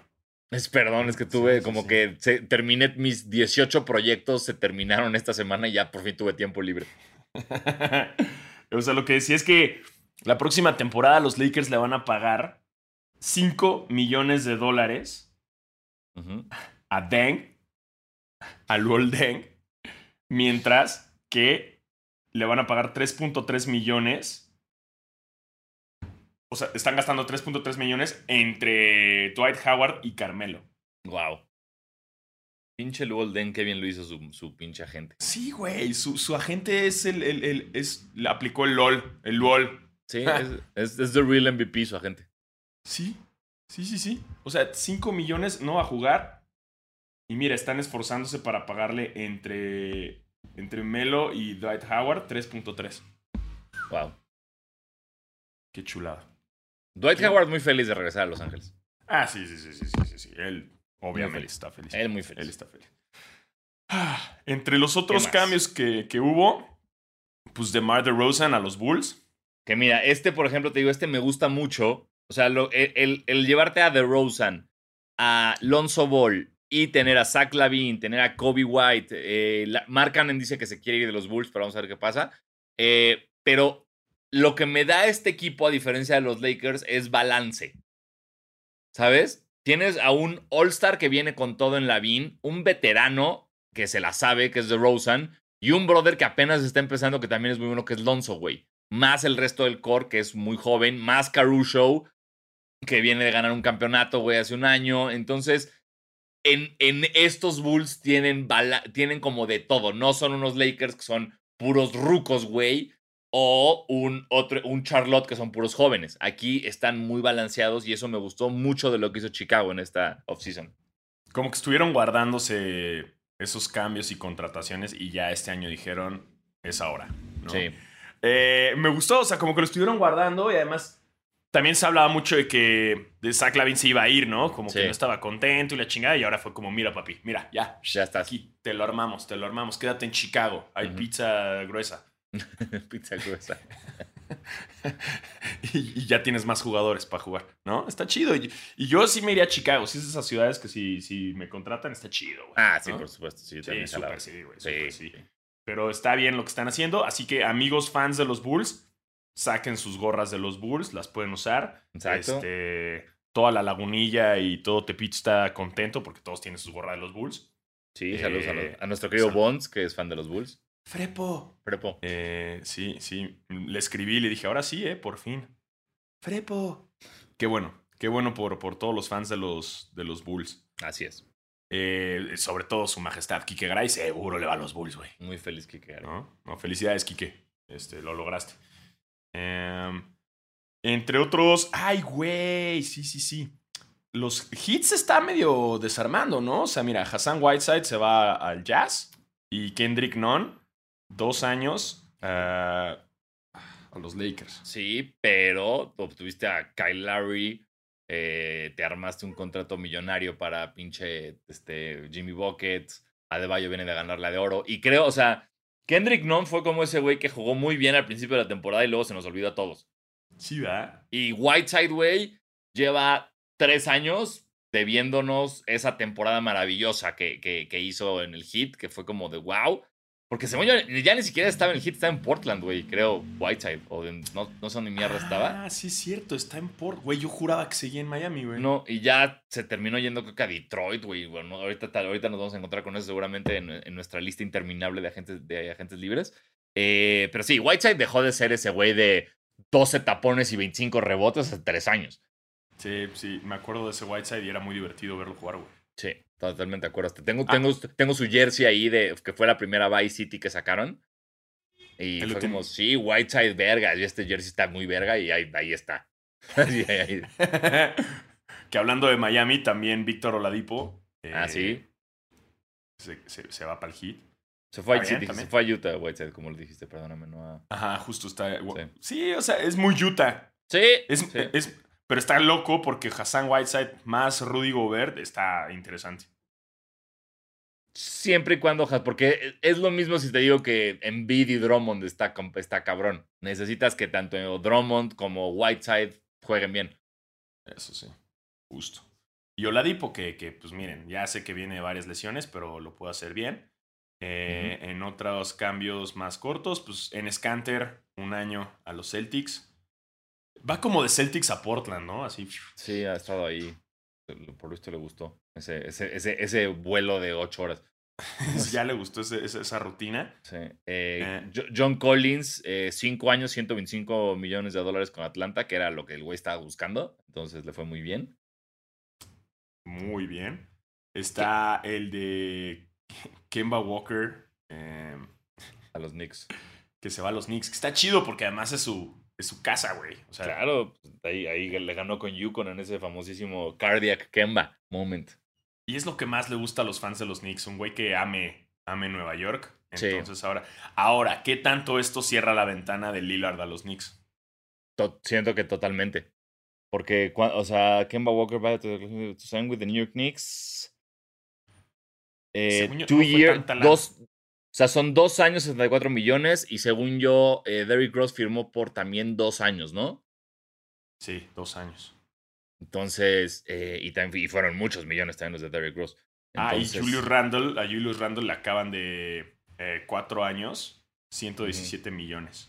Es perdón, es que tuve como que terminé mis 18 proyectos, se terminaron esta semana y ya por fin tuve tiempo libre. o sea, lo que decía es que la próxima temporada los Lakers le van a pagar 5 millones de dólares a Deng, a Luol Deng, mientras que le van a pagar 3.3 millones o sea, están gastando 3.3 millones entre Dwight Howard y Carmelo. Wow. Pinche Golden, qué bien lo hizo su, su pinche agente. Sí, güey. Su, su, agente es el, el, el, es, le aplicó el LOL, el LOL. Sí, es, es, the real MVP su agente. Sí, sí, sí, sí. O sea, 5 millones no va a jugar. Y mira, están esforzándose para pagarle entre, entre Melo y Dwight Howard 3.3. Wow. Qué chulada. Dwight Howard muy feliz de regresar a Los Ángeles. Ah, sí, sí, sí, sí, sí, sí. Él obviamente está feliz. Él muy feliz. Él está feliz. Ah, entre los otros cambios que, que hubo, pues de Mar de Rosen a los Bulls. Que mira, este, por ejemplo, te digo, este me gusta mucho. O sea, lo, el, el, llevarte a DeRozan, a Lonzo Ball y tener a Zach Lavin, tener a Kobe White. Eh, Mark Cannon dice que se quiere ir de los Bulls, pero vamos a ver qué pasa. Eh, pero lo que me da este equipo, a diferencia de los Lakers, es balance. ¿Sabes? Tienes a un All-Star que viene con todo en la VIN, un veterano que se la sabe, que es de Rosen, y un brother que apenas está empezando, que también es muy bueno, que es Lonzo, güey. Más el resto del core, que es muy joven, más Caruso, que viene de ganar un campeonato, güey, hace un año. Entonces, en, en estos Bulls tienen, tienen como de todo. No son unos Lakers que son puros rucos, güey o un, otro, un Charlotte que son puros jóvenes. Aquí están muy balanceados y eso me gustó mucho de lo que hizo Chicago en esta offseason. Como que estuvieron guardándose esos cambios y contrataciones y ya este año dijeron, es ahora. Sí. Eh, me gustó, o sea, como que lo estuvieron guardando y además también se hablaba mucho de que de Zach Lavin se iba a ir, ¿no? Como que no estaba contento y la chingada y ahora fue como, mira papi, mira, ya, ya estás. Aquí, te lo armamos, te lo armamos, quédate en Chicago, hay pizza gruesa. Pizza gruesa. y, ya tienes más jugadores para jugar, ¿no? Está chido. Y, yo sí me iría a Chicago. Si es esas ciudades que si, si me contratan, está chido, Ah, sí, por supuesto. Sí, sí, sí, güey. Sí, Pero está bien lo que están haciendo. Así que, amigos fans de los Bulls, saquen sus gorras de los Bulls, las pueden usar. Exacto. Este, toda la lagunilla y todo Tepito está contento porque todos tienen sus gorras de los Bulls. Sí, saludos a, eh, a, nuestro querido Bonds, que es fan de los Bulls. Frepo. Frepo. Eh, sí, sí. Le escribí y le dije, ahora sí, eh, por fin. Frepo. Qué bueno. Qué bueno por, por todos los fans de los, de los Bulls. Así es. Eh, sobre todo su majestad, Kike Gray, seguro le va a los Bulls, güey. Muy feliz, Kike Gray. ¿No? felicidades, Kike. Este, lo lograste. Em, entre otros, ay, güey, sí, sí, sí. Los hits está medio desarmando, ¿no? O sea, mira, Hassan Whiteside se va al Jazz y Kendrick Nunn dos años a los Lakers. Sí, pero obtuviste a Kyle Lowry, eh, te armaste un contrato millonario para pinche este, Jimmy Buckets, Adebayo viene de ganar la de oro, y creo, o sea, Kendrick Nunn fue como ese güey que jugó muy bien al principio de la temporada y luego se nos olvidó a todos. Sí, ¿verdad? Y Whiteside, güey, lleva tres años debiéndonos esa temporada maravillosa que, que, que, hizo en el hit, que fue como de wow. Porque según yo, ya ni siquiera estaba en el hit, estaba en Portland, güey, creo, Whiteside. O no, no sé dónde mierda estaba. Ah, sí es cierto, está en Portland. Güey, yo juraba que seguía en Miami, güey. No, y ya se terminó yendo creo que a Detroit, güey. Bueno, ahorita, ahorita nos vamos a encontrar con eso seguramente en, nuestra lista interminable de agentes, de agentes libres. Eh, pero sí, Whiteside dejó de ser ese güey de 12 tapones y 25 rebotes hace tres años. Sí, sí, me acuerdo de ese Whiteside y era muy divertido verlo jugar, güey. Sí, totalmente de acuerdo. Tengo, ah. tengo, tengo su jersey ahí de que fue la primera Vice City que sacaron. Y fue como, sí, Whiteside verga. Y este jersey está muy verga y ahí, ahí está. que hablando de Miami, también Víctor Oladipo. ah, sí. Eh, se, se, va para el hit. Se fue, a, sí, se fue a Utah, Whiteside, como lo dijiste, perdóname. No a- Ajá, justo está. Sí. Sí, o sea, es muy Utah. Sí, Es, sí. es- pero está loco porque Hassan Whiteside más Rudy Gobert está interesante. Siempre y cuando, porque es lo mismo si te digo que Embiid y Drummond está, está cabrón. Necesitas que tanto Drummond como Whiteside jueguen bien. Eso sí, justo. Y Oladipo, que, que pues miren, ya sé que viene de varias lesiones, pero lo puede hacer bien. Eh, En otros cambios más cortos, pues en Scanter, un año a los Celtics. Va como de Celtics a Portland, ¿no? Así. Sí, ha estado ahí. Por esto le gustó. Ese, ese, ese, ese vuelo de ocho horas. ya le gustó ese- esa rutina. Sí. Eh, Eh. Jo- John Collins, eh, cinco años, 125 millones de dólares con Atlanta, que era lo que el güey estaba buscando. Entonces le fue muy bien. Muy bien. Está el de Kemba Walker, eh, A los Knicks. que se va a los Knicks, que está chido porque además es su, es su casa, güey. O sea, Claro, ahí, ahí le ganó con Yukon en ese famosísimo Cardiac Kemba moment. Y es lo que más le gusta a los fans de los Knicks, un güey que ame, ame Nueva York. Sí. Entonces ahora, ahora, ¿qué tanto esto cierra la ventana de Lillard a los Knicks? To- siento que totalmente. Porque, o sea, Kemba Walker va to, sign with the New York Knicks. Eh, two year, dos, sea, son dos años, 64 millones. Y según yo, eh, Derrick Rose firmó por también dos años, ¿no? Sí, dos años. Entonces, eh, y, también, y fueron muchos millones también los de Derrick Rose. Ah, y Julius Randle, a Julius Randle le acaban de eh, cuatro años, 117 millones.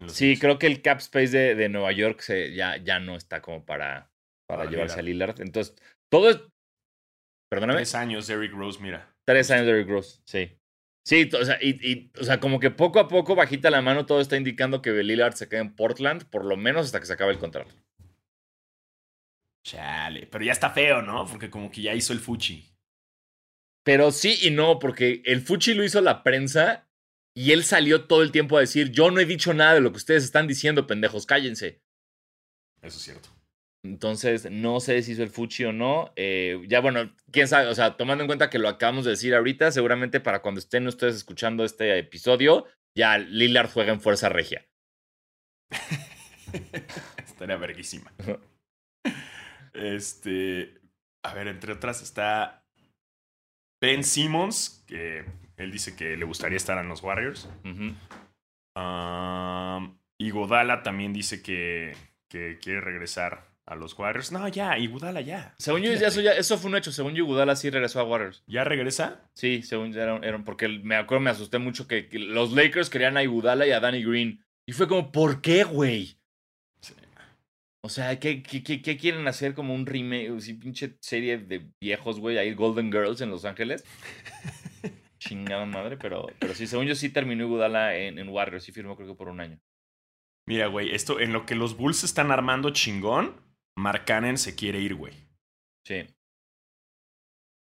en los Sí, creo que el cap space de, de Nueva York se, ya, ya no está como para, para, Para llevarse Lillard. a Lillard. Entonces, todo es. Perdóname. Tres años, Derrick Rose, mira. Tres años de Derrick Rose, sí. Sí, o sea, y, y, o sea, como que poco a poco, bajita la mano, todo está indicando que Lillard se quede en Portland, por lo menos hasta que se acabe el contrato. Chale, pero ya está feo, ¿no? Porque como que ya hizo el fuchi. Pero sí y no, porque el Fuchi lo hizo la prensa y él salió todo el tiempo a decir: Yo no he dicho nada de lo que ustedes están diciendo, pendejos, cállense. Eso es cierto. Entonces, no sé si hizo el Fuchi o no. Eh, ya, bueno, quién sabe. O sea, tomando en cuenta que lo acabamos de decir ahorita, seguramente para cuando estén ustedes escuchando este episodio, ya Lillard juega en Fuerza Regia. Estaría verguísima. Este. A ver, entre otras está Ben Simmons, que él dice que le gustaría estar en los Warriors. Um, Iguodala también dice que, que quiere regresar a los Warriors. No, ya, Iguodala ya. Según yo, ya eso, ya, eso fue un hecho. Según yo, Iguodala sí regresó a Warriors. ¿Ya regresa? Sí, según yo, era, era- porque me acuerdo, me asusté mucho que, que los Lakers querían a Iguodala y a Danny Green. Y fue como, ¿por qué, güey? Sí. O sea, ¿qué, qué, qué- qué quieren hacer como un remake? Sea, pinche serie de viejos, güey, ahí Golden Girls en Los Ángeles. Chingada madre, pero, pero sí, según yo sí terminó Iguodala en, en Warriors. Sí firmó creo que por un año. Mira, güey, esto en lo que los Bulls están armando chingón, Mark Cannon se quiere ir, güey. Sí.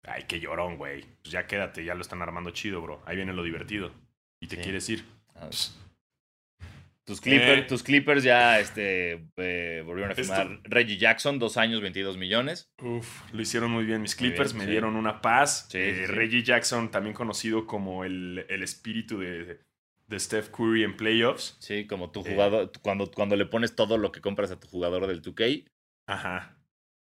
Ay, qué llorón, güey. Pues ya quédate, ya lo están armando chido, bro. Ahí viene lo divertido. Y te Sí. quieres ir. Tus Clippers, Eh. tus Clippers ya este, eh, volvieron a Esto- firmar Reggie Jackson, dos años, 22 millones. Uf, lo hicieron muy bien. Mis Clippers bien, me sí. dieron una paz. Sí, Eh. Reggie Jackson, también conocido como el, el espíritu de, de Steph Curry en playoffs. Sí, como tu Eh. jugador, cuando, cuando le pones todo lo que compras a tu jugador del 2K. Ajá.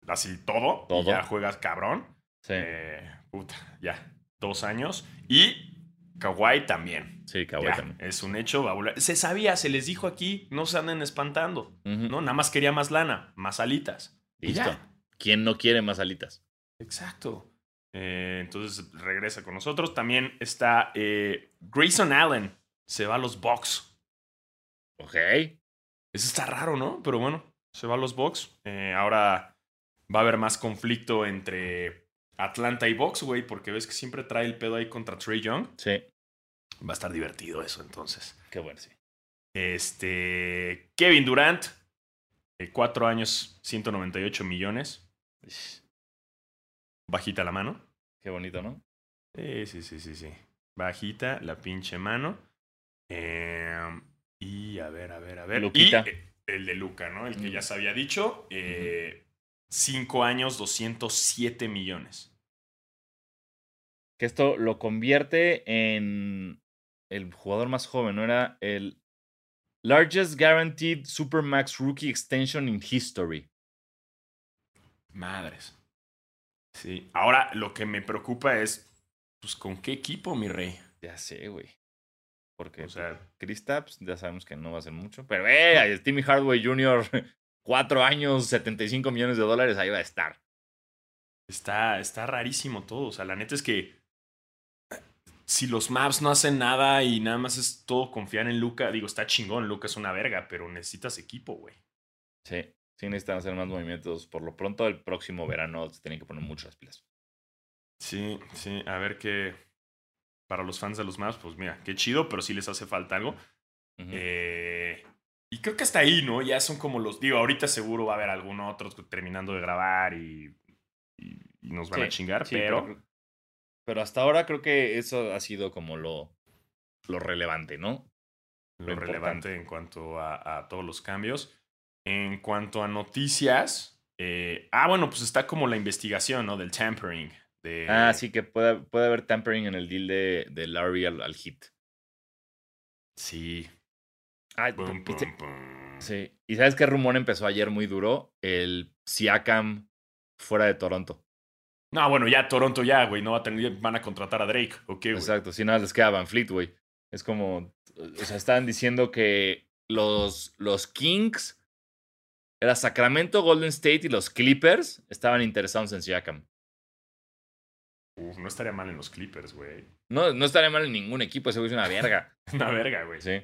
Así todo. y Todo. ya juegas cabrón. Sí, Eh, puta, ya. Dos años. Y Kawhi también. sí, Kawhi Ya, también. es un hecho. Se sabía, se les dijo aquí, no se anden espantando. No, nada más quería más lana, más alitas. Y Listo. ya. ¿Quién no quiere más alitas? Exacto. Eh, entonces regresa con nosotros. También está eh, Grayson Allen. Se va a los Bucks. Ok. Eso está raro, ¿no? Pero bueno, se va a los Bucks. Eh, ahora va a haber más conflicto entre Atlanta y Bucks, güey, porque ves que siempre trae el pedo ahí contra Trey Young. Sí, Va a estar divertido eso entonces. qué bueno, sí. Este. Kevin Durant. eh, cuatro años, 198 millones. Bajita la mano. Qué bonito, ¿no? Sí, sí, sí, sí, sí. Bajita la pinche mano. Eh, y a ver, a ver, a ver. Luquita. Y eh, el de Luca, ¿no? El que Mm. ya se había dicho. Eh, Cinco años, 207 millones. que esto lo convierte en el jugador más joven, ¿no? Era el Largest Guaranteed Supermax Rookie Extension in History. Madres. Sí. Ahora lo que me preocupa es, pues, ¿con qué equipo, mi rey? Ya sé, güey. Porque, O sea, Chris Tapps, ya sabemos que no va a ser mucho. Pero, eh, Timmy Hardway Jr., cuatro años, 75 millones de dólares, ahí va a estar. está, está rarísimo todo. O sea, la neta es que si los maps no hacen nada y nada más es todo confiar en Luca, digo, está chingón, Luca es una verga, pero necesitas equipo, güey. Sí, sí necesitan hacer más movimientos. Por lo pronto, el próximo verano se tienen que poner mucho las pilas. Sí, sí, a ver qué. Para los fans de los maps, pues mira, qué chido, pero sí les hace falta algo. Eh, y creo que hasta ahí, ¿no? Ya son como los. Digo, ahorita seguro va a haber algún otro terminando de grabar y, y, y nos van a chingar, Sí, pero. pero hasta ahora creo que eso ha sido como lo, lo relevante, ¿no? lo lo relevante en cuanto a, a todos los cambios. En cuanto a noticias, eh, ah, bueno, pues está como la investigación, ¿no? Del tampering. De, Ah, sí, que puede, puede haber tampering en el deal de, de Larry al, al hit. Sí. Ah, Pum, pum, pum. Sí. ¿Y sabes qué rumor empezó ayer muy duro? El Siakam fuera de Toronto. No, bueno, ya Toronto ya, güey, no va a tener, van a contratar a Drake. Exacto, si nada les queda Van Fleet, güey. Es como, o sea, estaban diciendo que los, los Kings, era Sacramento, Golden State y los Clippers estaban interesados en Siakam. Uf, no estaría mal en los Clippers, güey. No, no estaría mal en ningún equipo, ese güey es una verga. Una verga, güey. Sí.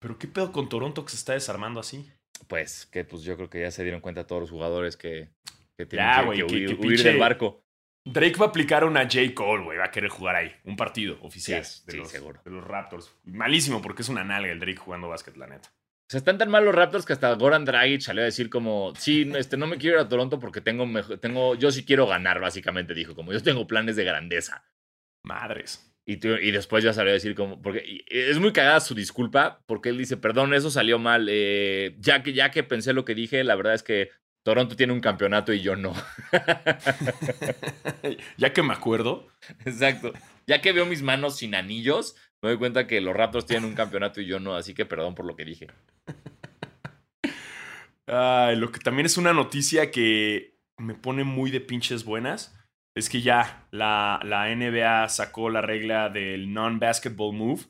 Pero ¿qué pedo con Toronto que se está desarmando así? Pues que pues yo creo que ya se dieron cuenta todos los jugadores que, que tienen Ya, que, güey, que que- huir, que huir pinche- del barco. Drake va a aplicar una J. Cole, güey. Va a querer jugar ahí. Un partido oficial Sí, de, sí, los, seguro. de los Raptors. Malísimo porque es una nalga el Drake jugando básquet, la neta. O sea, están tan mal los Raptors que hasta Goran Dragic salió a decir como, sí, este, no me quiero ir a Toronto porque tengo, mejo- tengo, yo sí quiero ganar, básicamente dijo, como yo tengo planes de grandeza. Madres. Y, y después ya salió a decir como, porque es muy cagada su disculpa, porque él dice, perdón, eso salió mal, eh, ya, que, ya que pensé lo que dije, la verdad es que Toronto tiene un campeonato y yo no. ya que me acuerdo, Exacto. Ya que veo mis manos sin anillos, me doy cuenta que los Raptors tienen un campeonato y yo no, así que perdón por lo que dije. Ay, lo que también es una noticia que me pone muy de pinches buenas es que ya la, la NBA sacó la regla del non-basketball move.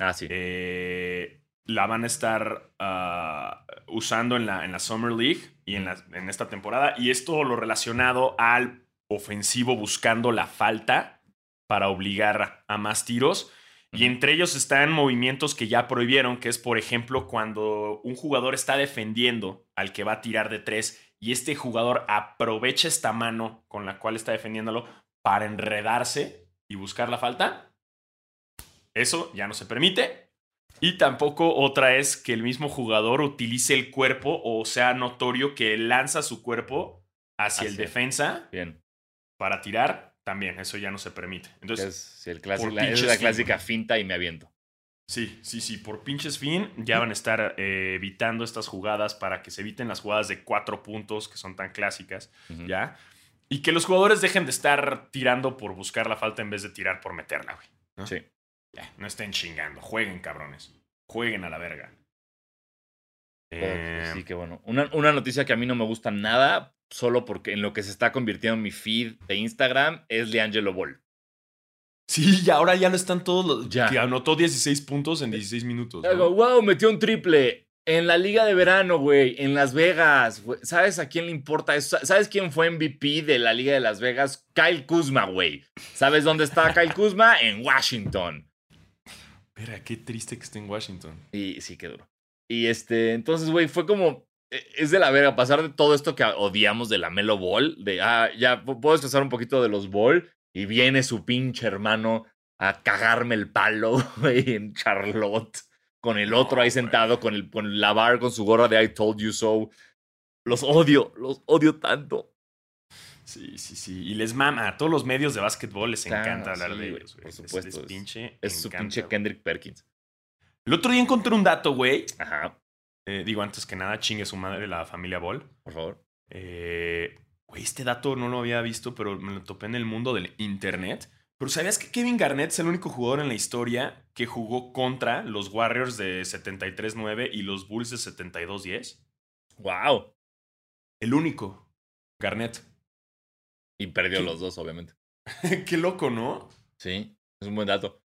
Ah, sí. Eh, la van a estar ah, usando en la, en la Summer League y en, la- en esta temporada. Y es todo lo relacionado al ofensivo buscando la falta para obligar a más tiros. Y entre ellos están movimientos que ya prohibieron, que es, por ejemplo, cuando un jugador está defendiendo al que va a tirar de tres y este jugador aprovecha esta mano con la cual está defendiéndolo para enredarse y buscar la falta. Eso ya no se permite. Y tampoco otra es que el mismo jugador utilice el cuerpo o sea notorio que lanza su cuerpo hacia el defensa Bien. para tirar. También, eso ya no se permite. Entonces, Es, sí, el clásico, por la, es la clásica finta y me aviento. Sí, sí, sí, por pinches fin ya van a estar eh, evitando estas jugadas para que se eviten las jugadas de cuatro puntos que son tan clásicas. ¿ya? Y que los jugadores dejen de estar tirando por buscar la falta en vez de tirar por meterla, güey. ¿no? Sí. Ya, no estén chingando, jueguen, cabrones. Jueguen a la verga. Eh, Sí, que bueno. Una, una noticia que a mí no me gusta nada, solo porque en lo que se está convirtiendo mi feed de Instagram, es LeAngelo Ball. sí, y ahora ya no están todos los... Ya. Que anotó 16 puntos en 16 minutos. ¿no? Wow, metió un triple. En la liga de verano, güey, en Las Vegas. güey. ¿Sabes a quién le importa eso? ¿Sabes quién fue MVP de la liga de Las Vegas? Kyle Kuzma, güey. ¿Sabes dónde está Kyle Kuzma? En Washington. Espera, qué triste que esté en Washington. Y sí, qué duro. Y este, entonces, güey, fue como. Eh, Es de la verga pasar de todo esto que odiamos de la Melo Ball, de ah, ya pu- puedo descansar un poquito de los Ball, y viene su pinche hermano a cagarme el palo, güey, en Charlotte, con el otro ahí sentado, con, el, con la bar, con su gorra de I told you so. Los odio, los odio tanto. Sí, sí, sí. Y les mama. A todos los medios de básquetbol les Claro, encanta hablar sí, de ellos, güey. por supuesto, Les, es- pinche Es su pinche. Kendrick Perkins. El otro día encontré un dato, güey. Ajá, Eh, digo, antes que nada, chingue su madre la familia Ball. por favor. Eh, Güey, este dato no lo había visto, pero me lo topé en el mundo del internet. Pero ¿sabías que Kevin Garnett es el único jugador en la historia que jugó contra los Warriors de 73-9 y los Bulls de 72-10? ¡Wow! El único. Garnett. Y perdió ¿Qué? los dos, obviamente. Qué loco, ¿no? Sí, es un buen dato.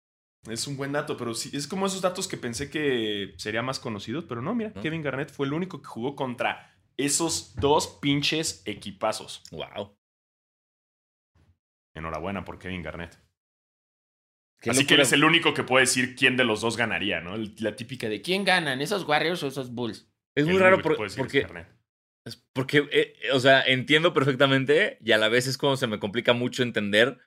Es un buen dato, pero sí, es como esos datos que pensé que sería más conocidos, pero no, mira, ¿No? Kevin Garnett fue el único que jugó contra esos dos pinches equipazos. ¡Wow! Enhorabuena por Kevin Garnett. Qué Así que eres el único que puede decir quién de los dos ganaría, ¿no? La típica de ¿Quién ganan? ¿Esos Warriors o esos Bulls? Es muy raro por- porque Garnett. Es Porque, eh, eh, o sea, entiendo perfectamente y a la vez es como se me complica mucho entender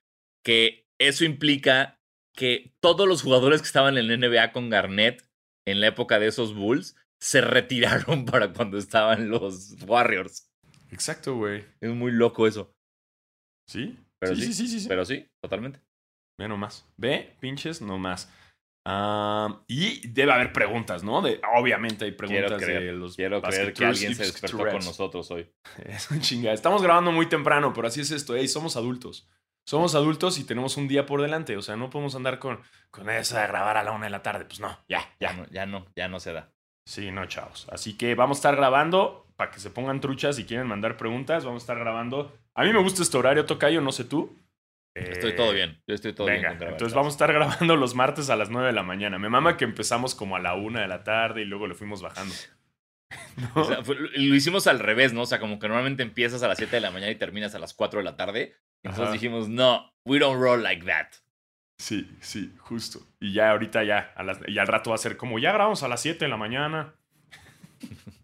que eso implica que todos los jugadores que estaban en la NBA con Garnett en la época de esos Bulls se retiraron para cuando estaban los Warriors. Exacto, güey. Es muy loco eso. ¿Sí? Pero sí, sí, sí, sí, sí, sí. Pero sí, totalmente. Ve nomás. Ve, pinches, nomás. Ah, y debe haber preguntas, ¿no? De, obviamente hay preguntas creer, de los Quiero creer que alguien se despertó con nosotros hoy. Es un chingada. Estamos grabando muy temprano, pero así es esto. Ey, somos adultos. Somos adultos y tenemos un día por delante. O sea, no podemos andar con, con eso de grabar a la una de la tarde. Pues no, ya, Ya ya. no, ya no, ya no se da. Sí, no, chavos. Así que vamos a estar grabando para que se pongan truchas si quieren mandar preguntas. Vamos a estar grabando. A mí me gusta este horario, Tocayo, no sé tú. Estoy Eh, todo bien. Yo estoy todo Venga, bien. con entonces vamos a estar grabando los martes a las 9 de la mañana. Me mama que empezamos como a la 1 de la tarde y luego le fuimos bajando. ¿No? O sea, fue- lo hicimos al revés, ¿no? O sea, como que normalmente empiezas a las 7 de la mañana y terminas a las 4 de la tarde. Entonces Ajá. dijimos, no, we don't roll like that. Sí, sí, justo. Y ya ahorita ya, a las- y al rato va a ser como, ya grabamos a las 7 de la mañana.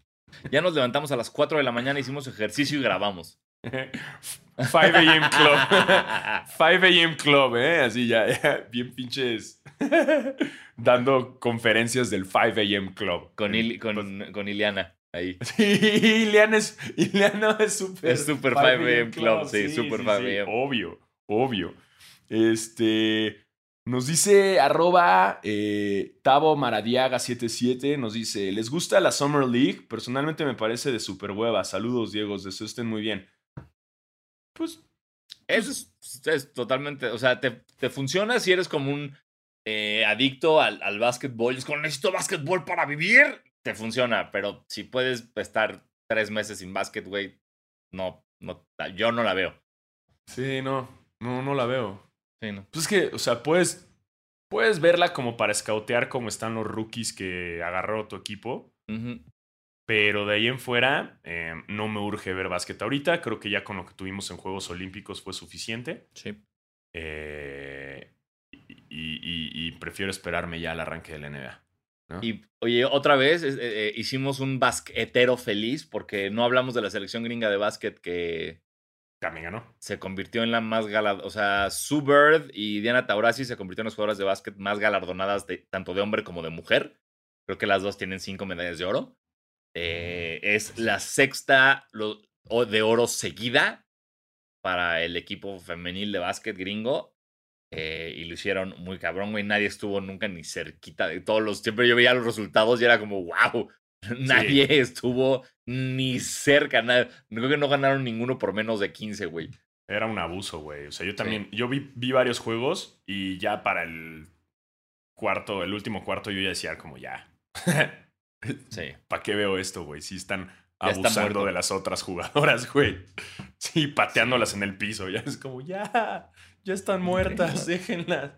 Ya nos levantamos a las 4 de la mañana, hicimos ejercicio y grabamos. 5 a.m. Club. 5 a.m. Club, ¿eh? Así ya, ya, bien pinches. Dando conferencias del 5 a.m. Club. Con, Il- con, con Iliana, ahí. Sí, Ileana es, Ileana es súper. Es súper 5 a.m. Club, sí, súper 5 a.m.. Obvio, obvio. Este. Nos dice arroba eh, Tavo Maradiaga77. Nos dice: ¿Les gusta la Summer League? Personalmente me parece de super hueva. Saludos, Diegos. Deseo estén muy bien. Pues. Eso es, es totalmente, o sea, te, te funciona si eres como un eh, adicto al, al básquetbol. Es como, necesito básquetbol para vivir. Te funciona, pero si puedes estar tres meses sin básquet, güey, no, no, yo no la veo. Sí, no. No, no la veo. Sí, no. Pues es que, o sea, puedes. Puedes verla como para escautear cómo están los rookies que agarró tu equipo. Pero de ahí en fuera, eh, no me urge ver básquet ahorita. Creo que ya con lo que tuvimos en Juegos Olímpicos fue suficiente. Sí. Eh, y, y- y prefiero esperarme ya al arranque del NBA. ¿No? Y oye, otra vez eh, eh, hicimos un basquetero feliz porque no hablamos de la selección gringa de básquet que También ganó. se convirtió en la más galardonada. O sea, Sue Bird y Diana Taurasi se convirtieron en las jugadoras de básquet más galardonadas de, tanto de hombre como de mujer. Creo que las dos tienen cinco medallas de oro. Eh, es la sexta lo- de oro seguida para el equipo femenil de básquet gringo. Eh, y lo hicieron muy cabrón, güey. Nadie estuvo nunca ni cerquita de todos los. Siempre yo veía los resultados y era como, wow. Nadie estuvo ni cerca. Nada. Creo que no ganaron ninguno por menos de 15, güey. Era un abuso, güey. O sea, yo también. Yo vi, vi varios juegos y ya para el cuarto, el último cuarto, yo ya decía, como ya. Sí. ¿Para qué veo esto, güey? Si están Ya abusando de las otras jugadoras, güey. Sí, pateándolas en el piso. Ya es como, ya, ya están muertas, déjenlas.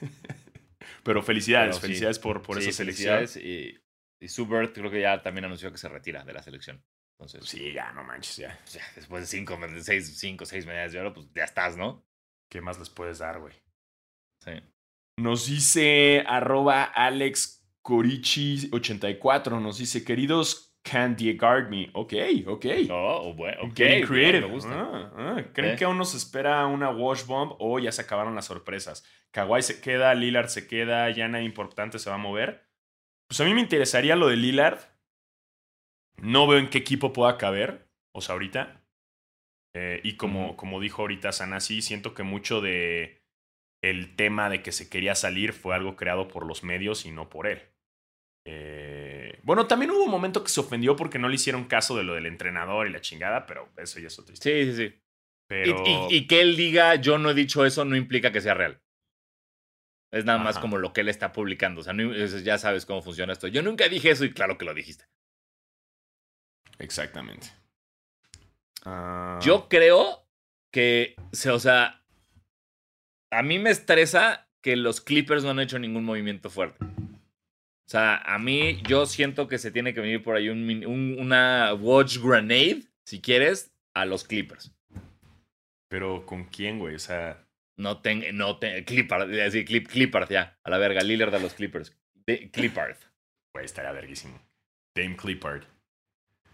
Pero felicidades, Pero sí. felicidades por, por Sí, esa selección. felicidades. Y, y Sue Bird creo que ya también anunció que se retira de la selección. Entonces, Sí, ya, no manches, ya. ya, después de cinco, seis, cinco, seis medallas de oro, pues ya estás, ¿no? ¿Qué más les puedes dar, güey? Sí. Nos dice arroba Alex Corichi84. Nos dice, queridos Candy Guard Me. Ok, ok. Oh, bueno, ok. Getting creative. bien, me gusta. Ah, ah. ¿Creen ¿Eh? que aún nos espera una wash bomb o ya se acabaron las sorpresas? Kawhi se queda, Lillard se queda, ya nada importante se va a mover. Pues a mí me interesaría lo de Lillard. No veo en qué equipo pueda caber, o sea, ahorita. Eh, y como, como dijo ahorita Sanasi, siento que mucho de el tema de que se quería salir fue algo creado por los medios y no por él. Eh, bueno, también hubo un momento que se ofendió porque no le hicieron caso de lo del entrenador y la chingada, pero eso ya es otra historia. Sí, sí, sí. Pero. Y, y- y que él diga, yo no he dicho eso, no implica que sea real. Es nada más como lo que él está publicando. O sea, no- ya sabes cómo funciona esto. Yo nunca dije eso y claro que lo dijiste. Exactamente. Ah, Yo creo que, se- o sea, a mí me estresa que los Clippers no han hecho ningún movimiento fuerte. O sea, a mí yo siento que se tiene que venir por ahí un, un- una Watch Grenade, si quieres, a los Clippers. Pero ¿con quién, güey? O sea. No tengo, no tengo, Clippard, decir, Clip, Clippard ya, a la verga, Lillard de los Clippers. De, Clippard. Güey, estaría verguísimo. Dame Clippard.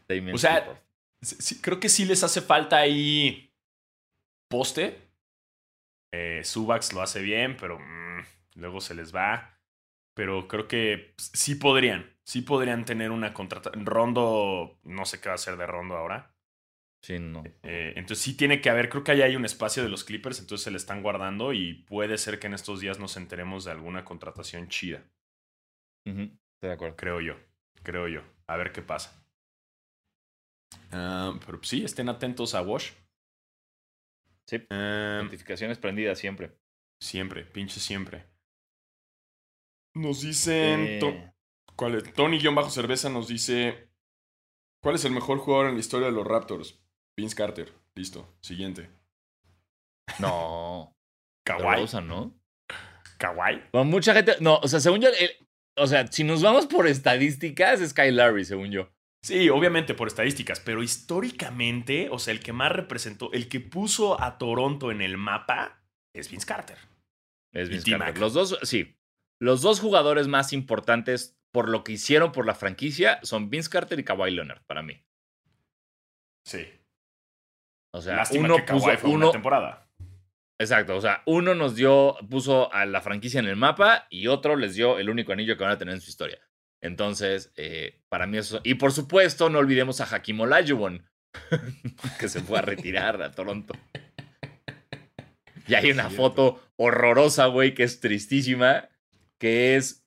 Damian O sea, Clippard. Sí, sí, creo que sí les hace falta ahí poste. Eh, Subax lo hace bien, pero mm, luego se les va. Pero creo que sí podrían. Sí podrían tener una contrata. Rondo, no sé qué va a hacer de Rondo ahora. Sí, no. Eh, entonces sí tiene que haber, creo que ahí hay un espacio de los Clippers, entonces se le están guardando y puede ser que en estos días nos enteremos de alguna contratación chida. Estoy de acuerdo. Creo yo, creo yo. A ver qué pasa. Ah, pero sí, estén atentos a Wash. Sí. Ah, Notificaciones prendidas siempre. siempre, pinche siempre. Nos dicen. Eh, To- ¿cuál es? Tony-Cerveza nos dice. ¿Cuál es el mejor jugador en la historia de los Raptors? Vince Carter. Listo. Siguiente. no. Kawhi. ¿no? Kawhi. Bueno, mucha gente. No, o sea, según yo. el- o sea, si nos vamos por estadísticas, es Kyle Larry, según yo. Sí, obviamente por estadísticas, pero históricamente, o sea, el que más representó, el que puso a Toronto en el mapa es Vince Carter. Es Vince. Carter. Los dos, sí. Los dos jugadores más importantes por lo que hicieron por la franquicia son Vince Carter y Kawhi Leonard, para mí. Sí. O sea, Lástima uno que puso. fue Uno, una temporada. exacto. O sea, uno nos dio, puso a la franquicia en el mapa y otro les dio el único anillo que van a tener en su historia. Entonces, eh, para mí eso. Y por supuesto, no olvidemos a Hakim Olajuwon, que se fue a retirar a Toronto. Y hay una foto horrorosa, güey, que es tristísima, que es,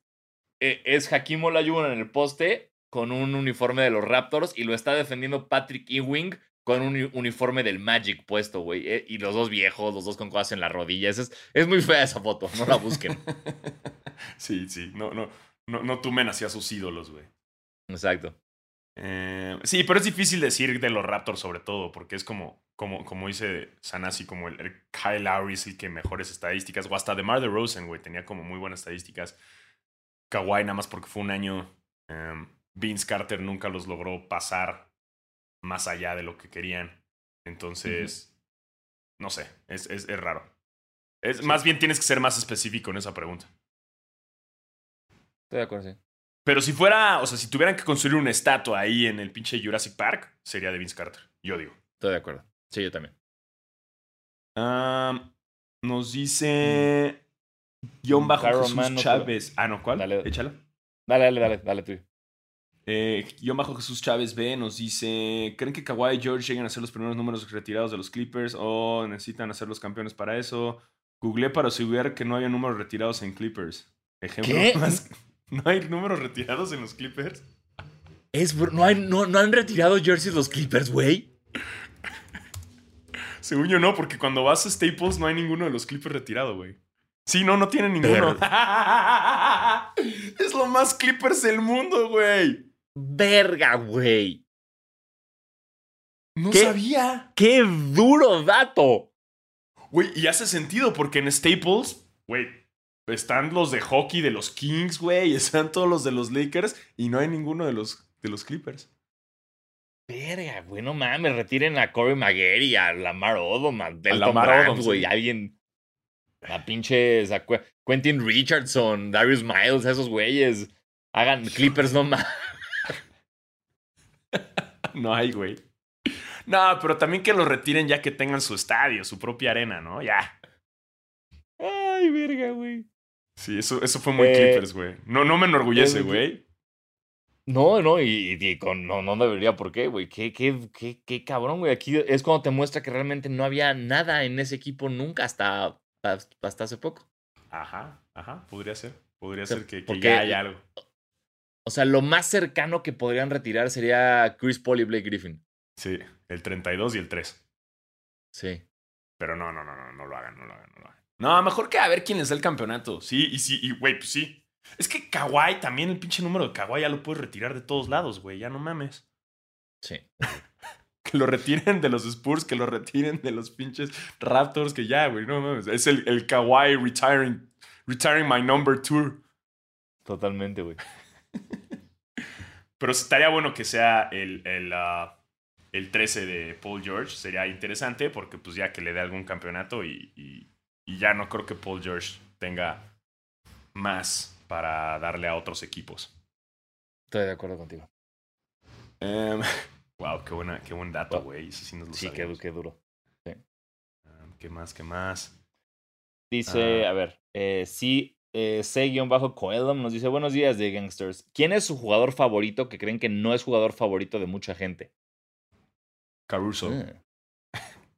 eh, es Hakim Olajuwon en el poste con un uniforme de los Raptors y lo está defendiendo Patrick Ewing con un uni- uniforme del Magic puesto, güey. eh, y los dos viejos, los dos con cosas en las rodillas. Es, es muy fea esa foto, no la busquen. sí, sí. No, no, no, no tumen hacia sus ídolos, güey. Exacto. Eh, sí, pero es difícil decir de los Raptors sobre todo, porque es como, como, como dice Sanasi, como el, el Kyle Lowry es el que mejores estadísticas, o hasta DeMar DeRozan, güey, tenía como muy buenas estadísticas. Kawhi nada más porque fue un año. em, Vince Carter nunca los logró pasar más allá de lo que querían. Entonces, no sé, es, es, es raro. Es, Más bien tienes que ser más específico en esa pregunta. Estoy de acuerdo, sí. Pero si fuera, o sea, si tuvieran que construir una estatua ahí en el pinche Jurassic Park, sería de Vince Carter. Yo digo. Estoy de acuerdo. Sí, yo también. Nos dice. Guión bajo Jesús Man, no Chávez. Ah, no, ¿cuál? Dale. Échala. Dale, dale, dale, dale tú. Eh, guion bajo Jesús Chávez B nos dice: ¿Creen que Kawhi y George lleguen a ser los primeros números retirados de los Clippers o necesitan hacer los campeones para eso? Googleé para asegurar que no había números retirados en Clippers. Ejemplo. ¿Qué? más- ¿No hay números retirados en los Clippers? Es, no, hay, no, no han retirado jerseys los Clippers, güey. Según yo no, porque cuando vas a Staples no hay ninguno de los Clippers retirado, güey. Sí, no, no tienen ninguno. es lo más Clippers del mundo, güey. Verga, güey. No ¿Qué? sabía. ¡Qué duro dato! Güey, y hace sentido porque en Staples, güey, están los de hockey de los Kings, güey, están todos los de los Lakers y no hay ninguno de los, de los Clippers. Verga, güey, no mames, retiren a Corey Maguire y a Lamar Odom, a Delton Brand, güey, sí. alguien. A pinches. a Quentin Richardson, Darius Miles, esos güeyes. Hagan Clippers no más. No hay, güey. No, pero también que los retiren ya que tengan su estadio, su propia arena, ¿no? Ya. Ay, verga, güey. Sí, eso, eso fue muy Eh, Clippers, güey. No, no me enorgullece, güey. No, no, y, y con, no, no debería por qué, güey. Qué, qué, qué, qué cabrón, güey. Aquí es cuando te muestra que realmente no había nada en ese equipo nunca hasta, hasta hace poco. Ajá, ajá, podría ser. Podría O sea, ser que, que ya haya algo. O sea, lo más cercano que podrían retirar sería Chris Paul y Blake Griffin. Sí, el 32 y el 3. Sí. Pero no, no, no, no, no lo hagan, no lo hagan, no lo hagan. No, mejor que a ver quién les da el campeonato. Sí, y sí, y güey, pues sí. Es que Kawhi, también el pinche número de Kawhi ya lo puedes retirar de todos lados, güey. Ya no mames. Sí. Que lo retiren de los Spurs, que lo retiren de los pinches Raptors, que ya, güey, no mames. Es el, el Kawhi retiring, retiring my number tour. Totalmente, güey. Pero estaría bueno que sea el, el, ah, el 13 de Paul George. Sería interesante porque pues ya que le dé algún campeonato y, y- y ya no creo que Paul George tenga más para darle a otros equipos. Estoy de acuerdo contigo. wow, qué, buena, qué buen dato, Wow. güey. Sí nos lo Sí, qué, duro. ¿Qué más? ¿Qué más? Dice, Ah. a ver, eh, sí, eh, C-Coelum nos dice, buenos días de Gangsters. ¿Quién es su jugador favorito que creen que no es jugador favorito de mucha gente? Caruso. Ah.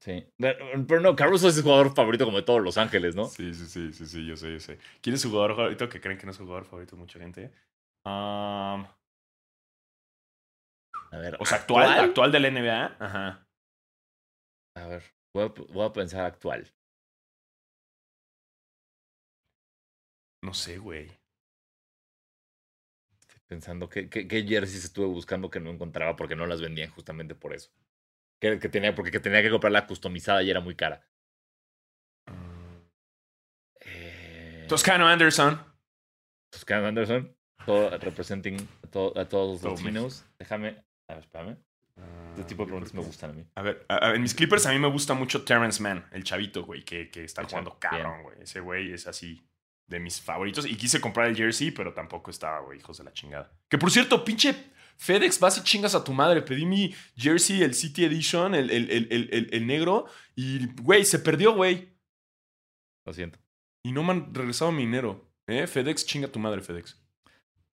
Sí. Pero, no, Caruso es el jugador favorito como de todos Los Ángeles, ¿no? Sí, sí, sí, sí, sí, yo sé, yo sé. ¿Quién es su jugador favorito que creen que no es su jugador favorito mucha gente? Um, A ver, o sea, actual, actual del NBA. Ajá. A ver, voy a, voy a pensar actual. No sé, güey. Estoy pensando qué, qué, qué jerseys estuve buscando que no encontraba porque no las vendían justamente por eso. Que, que tenía, porque que tenía que comprarla customizada y era muy cara. Mm. Eh, Toscano Anderson. Toscano Anderson, todo, representing a, to- a todos Todo los latinos. Déjame, a ver, espérame. Este tipo de Ah, preguntas me gustan a mí. A ver, a- a- en mis Clippers a mí me gusta mucho Terrence Mann, el chavito, güey, que, que está El jugando cabrón, güey. Ese güey es así de mis favoritos. Y quise comprar el jersey, pero tampoco estaba, güey, hijos de la chingada. Que por cierto, pinche FedEx, vas y chingas a tu madre. Pedí mi jersey, el City Edition, el, el, el, el, negro, y, güey, se perdió, güey. Lo siento. Y no me han regresado mi dinero. ¿Eh? FedEx, chinga tu madre, FedEx.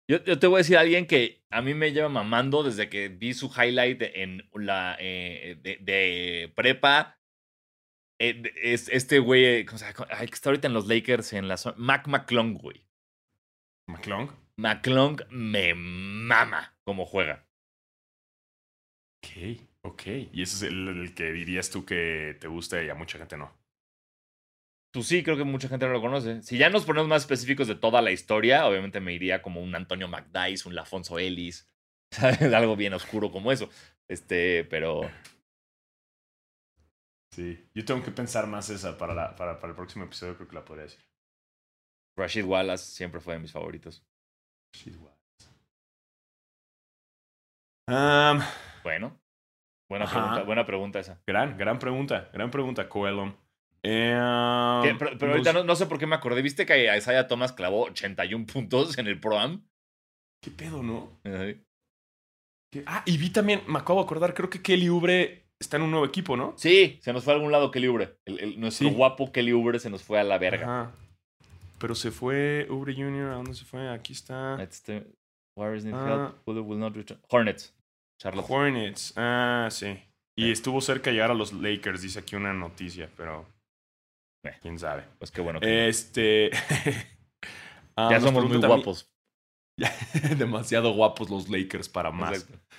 Yo, yo te voy a decir a alguien que a mí me lleva mamando desde que vi su highlight en la eh, de, de prepa. Eh, de- es este güey, eh, o sea, que está ahorita en los Lakers en la zona. Mac McClung, güey. McClung. McClung me mama cómo juega. Ok, ok. Y ese es el, el que dirías tú que te gusta y a mucha gente no. Tú sí, creo que mucha gente no lo conoce. Si ya nos ponemos más específicos de toda la historia, obviamente me iría como un Antonio McDice, un Lafonso Ellis, ¿sabes? Algo bien oscuro como eso. Este, pero Sí. Yo tengo que pensar más esa para, la, para, para el próximo episodio, creo que la podría decir. Rashid Wallace siempre fue de mis favoritos. Shit, what? Um, Bueno, buena Ajá. pregunta, buena pregunta esa. gran, gran pregunta, gran pregunta, Coelum. Um, ¿Qué? Pero, ahorita no, no sé por qué me acordé. ¿Viste que Isaiah Thomas clavó 81 puntos en el Pro-Am? ¿Qué pedo, no? Ajá. ¿Qué- Ah, y vi también, me acabo de acordar, creo que Kelly Ubre está en un nuevo equipo, ¿no? Sí, se nos fue a algún lado Kelly Oubre. El, el- nuestro Sí. guapo Kelly Oubre se nos fue a la verga. Ajá. Pero se fue Ubre Jr., ¿a dónde se fue? Aquí está. Este, Warriors need Ah. help. Will not return. Hornets. Charlotte. Hornets. Ah, sí. Y estuvo cerca de llegar a los Lakers, dice aquí una noticia, pero. Eh. Quién sabe. Pues qué bueno. que. Este. Ah, ya somos muy guapos. Demasiado guapos los Lakers para más. Exacto. Ajá.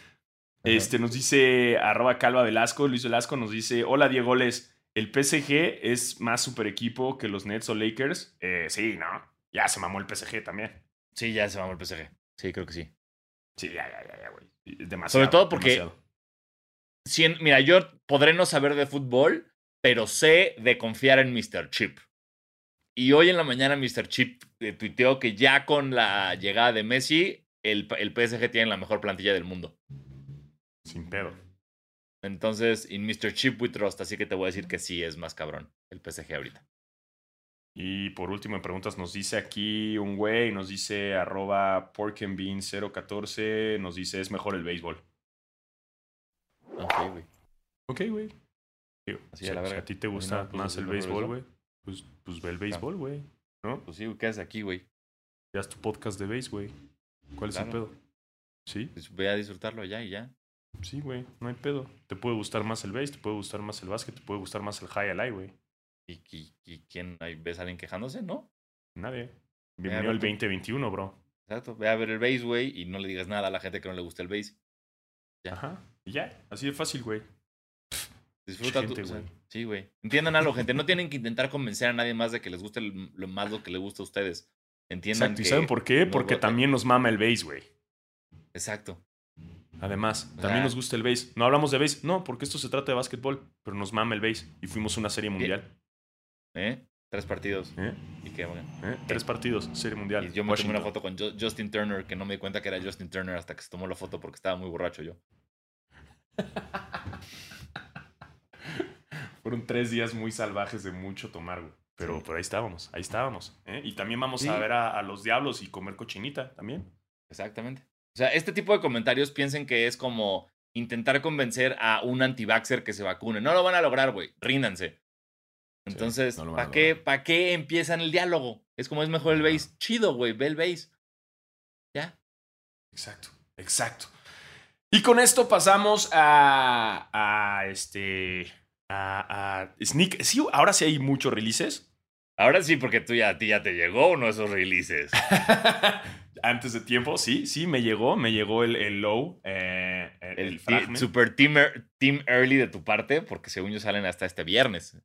Este nos dice arroba calva Velasco, Luis Velasco nos dice, hola Diego Les, ¿el PSG es más super equipo que los Nets o Lakers? Eh, sí, ¿no? Ya se mamó el PSG también. Sí, ya se mamó el PSG. Sí, creo que sí. Sí, ya, ya, ya, ya, güey. Demasiado. Sobre todo porque- demasiado. Cien- mira, yo podré no saber de fútbol, pero sé de confiar en Mr. Chip. Y hoy en la mañana Mr. Chip eh, tuiteó que ya con la llegada de Messi, el, el PSG tiene la mejor plantilla del mundo. Sin pedo. Entonces, in Mr. Chip we trust, así que te voy a decir que sí es más cabrón el PSG ahorita. Y por último en preguntas nos dice aquí un güey, nos dice arroba porkandbean014, nos dice es mejor el béisbol. Ok, güey. Ok, güey. Así si, a la si a ti te gusta no, pues, más el béisbol, güey, pues, pues ve el béisbol, güey. ¿No? Pues sí, ¿qué haces aquí, güey? Ya es tu podcast de béis, güey. ¿Cuál es el pedo? Sí, Pues ve a disfrutarlo ya y ya. sí, güey. No hay pedo. Te puede gustar más el béis, te puede gustar más el básquet, te puede gustar más el high alay, güey. ¿Y, y, y quién ahí ves a alguien quejándose? ¿No? Nadie. Bienvenido al Roberto. 2021, bro. Exacto. Ve a ver el base, güey, y no le digas nada a la gente que no le gusta el base. Ya. Ajá. Y ya. Así de fácil, güey. Disfruta Gente, tu. güey. sí, güey. Entiendan algo, gente. No tienen que intentar convencer a nadie más de que les guste el- lo más lo que les gusta a ustedes. Entiendan Exacto. ¿Y que- saben por qué? Porque gusta- también nos mama el base, güey. Exacto. Además, O también nos gusta el base. No hablamos de base, no, porque esto se trata de básquetbol, pero nos mama el base. Y fuimos una serie mundial. ¿Eh? Tres partidos. ¿eh? Y que, bueno. ¿eh? Tres partidos, serie mundial. Y yo me tomé una foto con Ju- Justin Turner, que no me di cuenta que era Justin Turner hasta que se tomó la foto porque estaba muy borracho yo. Fueron tres días muy salvajes de mucho tomar, güey. Pero, Sí. pero ahí estábamos, ahí estábamos. ¿eh? Y también vamos Sí. a ver a, a los diablos y comer cochinita también. Exactamente. O sea, este tipo de comentarios piensen que es como intentar convencer a un anti-vaxxer que se vacune. No lo van a lograr, güey. Ríndanse. Entonces, no a ¿para qué. ¿para qué empiezan el diálogo? Es como es mejor el base. Chido, güey. Ve el base. Ya. Exacto, exacto. Y con esto pasamos a, a este, a, a Sneak. Sí, ahora sí hay muchos releases. Ahora sí, porque tú ya, a ti ya te llegó uno de esos releases. Antes de tiempo, sí, sí, me llegó, me llegó el, el low, eh, el, El, el super team, team early de tu parte, porque según yo salen hasta este viernes.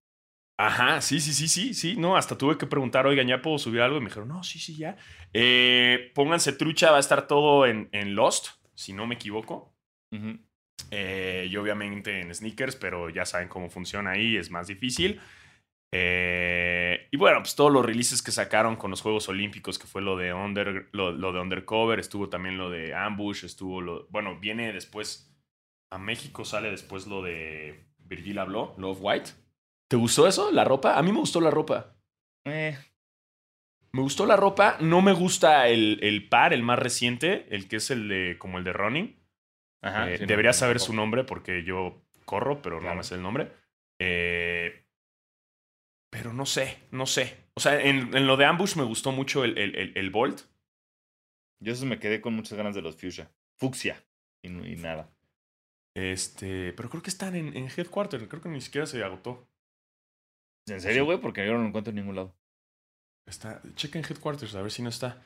Ajá, sí, sí, sí, sí, sí. No, hasta tuve que preguntar, oigan, ¿ya puedo subir algo? Y me dijeron, no, sí, sí, ya. Eh, pónganse trucha, va a estar todo en, en Lost, si no me equivoco. Eh, y obviamente en sneakers, pero ya saben cómo funciona ahí, es más difícil. Eh, y bueno, pues todos los releases que sacaron con los Juegos Olímpicos, que fue lo de, under, lo, lo de Undercover, estuvo también lo de Ambush, estuvo lo... Bueno, viene después, a México sale después lo de Virgil habló, Love White. ¿Te gustó eso? ¿La ropa? A mí me gustó la ropa. Eh, Me gustó la ropa, no me gusta el, el par, el más reciente, el que es el de como el de Running. ajá, Eh, sí, debería no, saber su nombre porque yo corro, pero no me sé el nombre. Eh, pero no sé, no sé. O sea, en, en lo de Ambush me gustó mucho el, el, el, el Bolt. Yo eso me quedé con muchas ganas de los Fuchsia. Y, no- y nada. Este, pero creo que están en, en Headquarter. Creo que ni siquiera se agotó. ¿En serio, güey? Porque yo no lo encuentro en ningún lado. Está, checa en Headquarters, a ver si no está.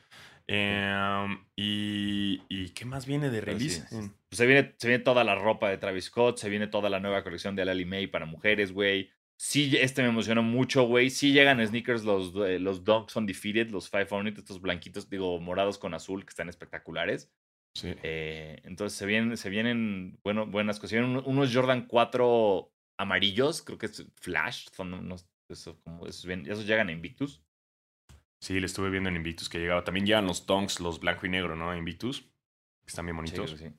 Em, y, ¿Y qué más viene de Pero release? sí, En- Pues se viene, se viene toda la ropa de Travis Scott, se viene toda la nueva colección de Lally May para mujeres, güey. Sí, este me emocionó mucho, güey. Sí llegan sneakers los, eh, los Dunks Undefeated, los Five Unit, estos blanquitos, digo, morados con azul, que están espectaculares. sí. Eh, entonces se vienen, se vienen bueno, buenas cosas. Se vienen unos Jordan 4 amarillos, creo que es Flash, son unos, eso, como, esos, esos llegan a Invictus. Sí, le estuve viendo en Invictus que llegaba. También llegan los Donks, los blanco y negro, ¿no? Invictus. Que están bien bonitos. sí.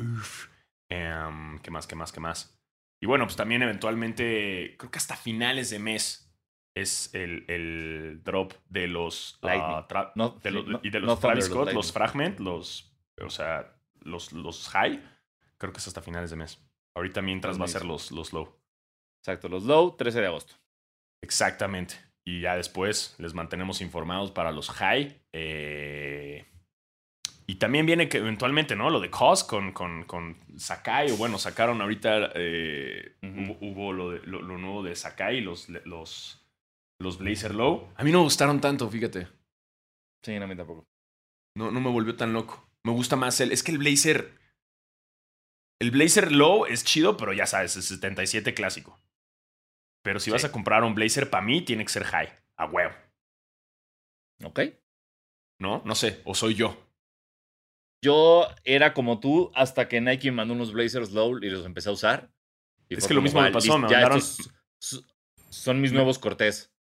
Uf. Em, ¿Qué más, qué más, qué más? Y bueno, pues también eventualmente, creo que hasta finales de mes es el, el drop de los... ah, Lightning. No, de los- no- y de los no Travis los Scott, los, Lightning. Fragment, los... O sea, los, los High. Creo que es hasta finales de mes. Ahorita mientras va a ser los, los Low. Exacto, los Low, 13 de agosto. Exactamente. Y ya después les mantenemos informados para los high. eh, y también viene que eventualmente, ¿no? Lo de Cos con, con, con Sakai. O bueno, sacaron ahorita. eh, hubo, hubo lo, de- lo, lo nuevo de Sakai, los, los, los Blazer Low. A mí no me gustaron tanto, fíjate. Sí, no, a mí tampoco. No, no me volvió tan loco. Me gusta más el. Es que el Blazer. El Blazer Low es chido, pero ya sabes, es 77 clásico. Pero si vas a comprar un Blazer, para mí tiene que ser high. A huevo. ¿Ok? ¿No? No sé. O soy yo. Yo era como tú hasta que Nike mandó unos Blazers Low y los empecé a usar. Y Es que lo mismo me "Vale, pasó, me mandaron- estos son mis Me- nuevos Cortés.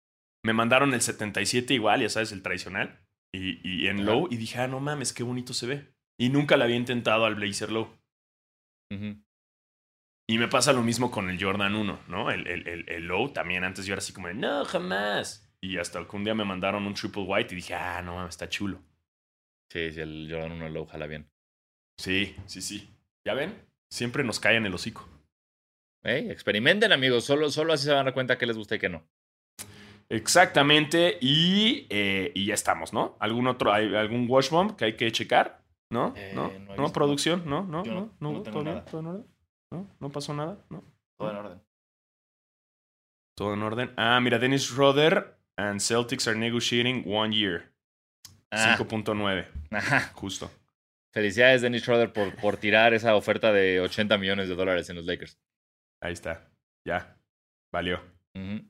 Me mandaron el 77 igual, ya sabes, el tradicional. Y, y en Ajá. low. Y dije, ah, no mames, qué bonito se ve. Y nunca le había intentado al Blazer Low. Y me pasa lo mismo con el Jordan 1, ¿no? El, el, el, el low también. Antes yo era así como, de, no, jamás. Y hasta que un día me mandaron un triple white y dije, ah, no mames, está chulo. Sí, sí, el Jordan 1 Low jala bien. Sí, sí, sí. ¿Ya ven? Siempre nos cae en el hocico. Experimenten, amigos. Solo, solo así se van a dar cuenta que les gusta y que no. Exactamente. Y, eh, y ya estamos, ¿no? ¿Algún otro, hay algún wash bomb que hay que checar? ¿No? Eh, ¿No? no ¿No? ¿Producción? ¿No? ¿No? Yo no- ¿No? ¿Todo bien? ¿Todo en orden? ¿No? ¿No pasó nada? ¿No? Todo en orden. Todo en orden. Ah, mira, Dennis Roder and Celtics are negotiating one year. Ah, 5.9, ajá. justo. Felicidades, Dennis Schroeder, por, por tirar esa oferta de 80 millones de dólares en los Lakers. Ahí está. Ya, valió. Ujú.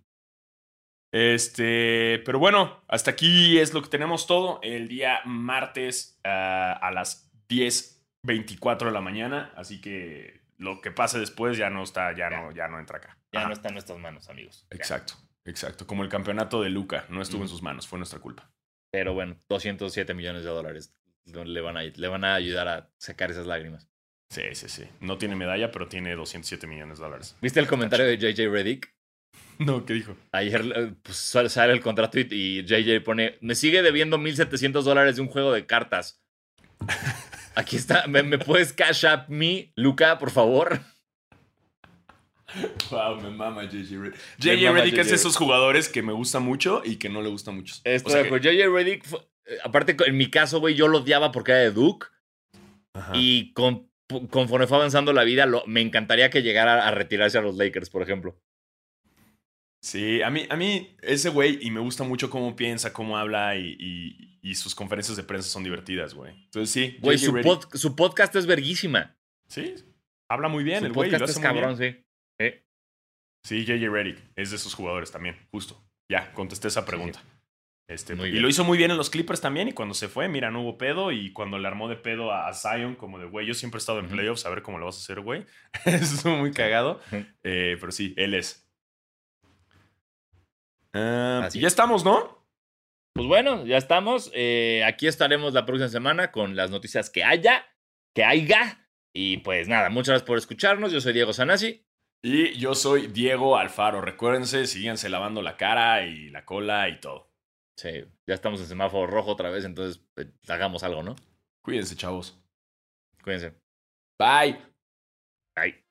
Este, pero bueno, hasta aquí es lo que tenemos todo. El día martes ah, a las 10.24 de la mañana. Así que lo que pase después ya no está, ya, Ya. no, ya no entra acá. Ya Ajá. no está en nuestras manos, amigos. Ya. Exacto, exacto. Como el campeonato de Luca, no estuvo en sus manos, fue nuestra culpa. Pero bueno, 207 millones de dólares le van a, le van a ayudar a sacar esas lágrimas. Sí, sí, sí. No tiene medalla, pero tiene 207 millones de dólares. ¿Viste el comentario de JJ Reddick? No, ¿qué dijo? Ayer eh, pues, sale el contrato y, y JJ pone, me sigue debiendo 1.700 dólares de un juego de cartas. Aquí está, ¿me, me puedes cash up me, Luca, por favor? Wow, me mama JJ Redick. Me JJ mama Redick es de esos jugadores que me gusta mucho y que no le gusta mucho. Estoy O sea. JJ Reddick, eh, aparte en mi caso, güey, yo lo odiaba porque era de Duke. Ajá. Y con- conforme fue avanzando la vida, lo- me encantaría que llegara a retirarse a los Lakers, por ejemplo. Sí, a mí, a mí ese güey, y me gusta mucho cómo piensa, cómo habla y, y- y sus conferencias de prensa son divertidas, güey. Entonces sí, Güey, su, pod- su podcast es verguísima. Sí, habla muy bien su el güey. podcast es cabrón, sí. Sí. Sí, JJ Redick es de esos jugadores también, justo. Ya, contesté esa pregunta. Este, y lo hizo muy bien en los Clippers también. Y cuando se fue, mira, no hubo pedo. Y cuando le armó de pedo a, a Zion, como de güey, yo siempre he estado en playoffs, a ver cómo lo vas a hacer, güey. Eso estuvo muy cagado. Eh, pero sí, él es. Ah, Así y ya estamos, ¿no? Pues bueno, ya estamos. Eh, aquí estaremos la próxima semana con las noticias que haya, que haya. Y pues nada, muchas gracias por escucharnos. Yo soy Diego Sanasi. Y yo soy Diego Alfaro. Recuérdense, síganse lavando la cara y la cola y todo. Sí, ya estamos en semáforo rojo otra vez, entonces pues, hagamos algo, ¿no? Cuídense, chavos. Cuídense. Bye. Bye.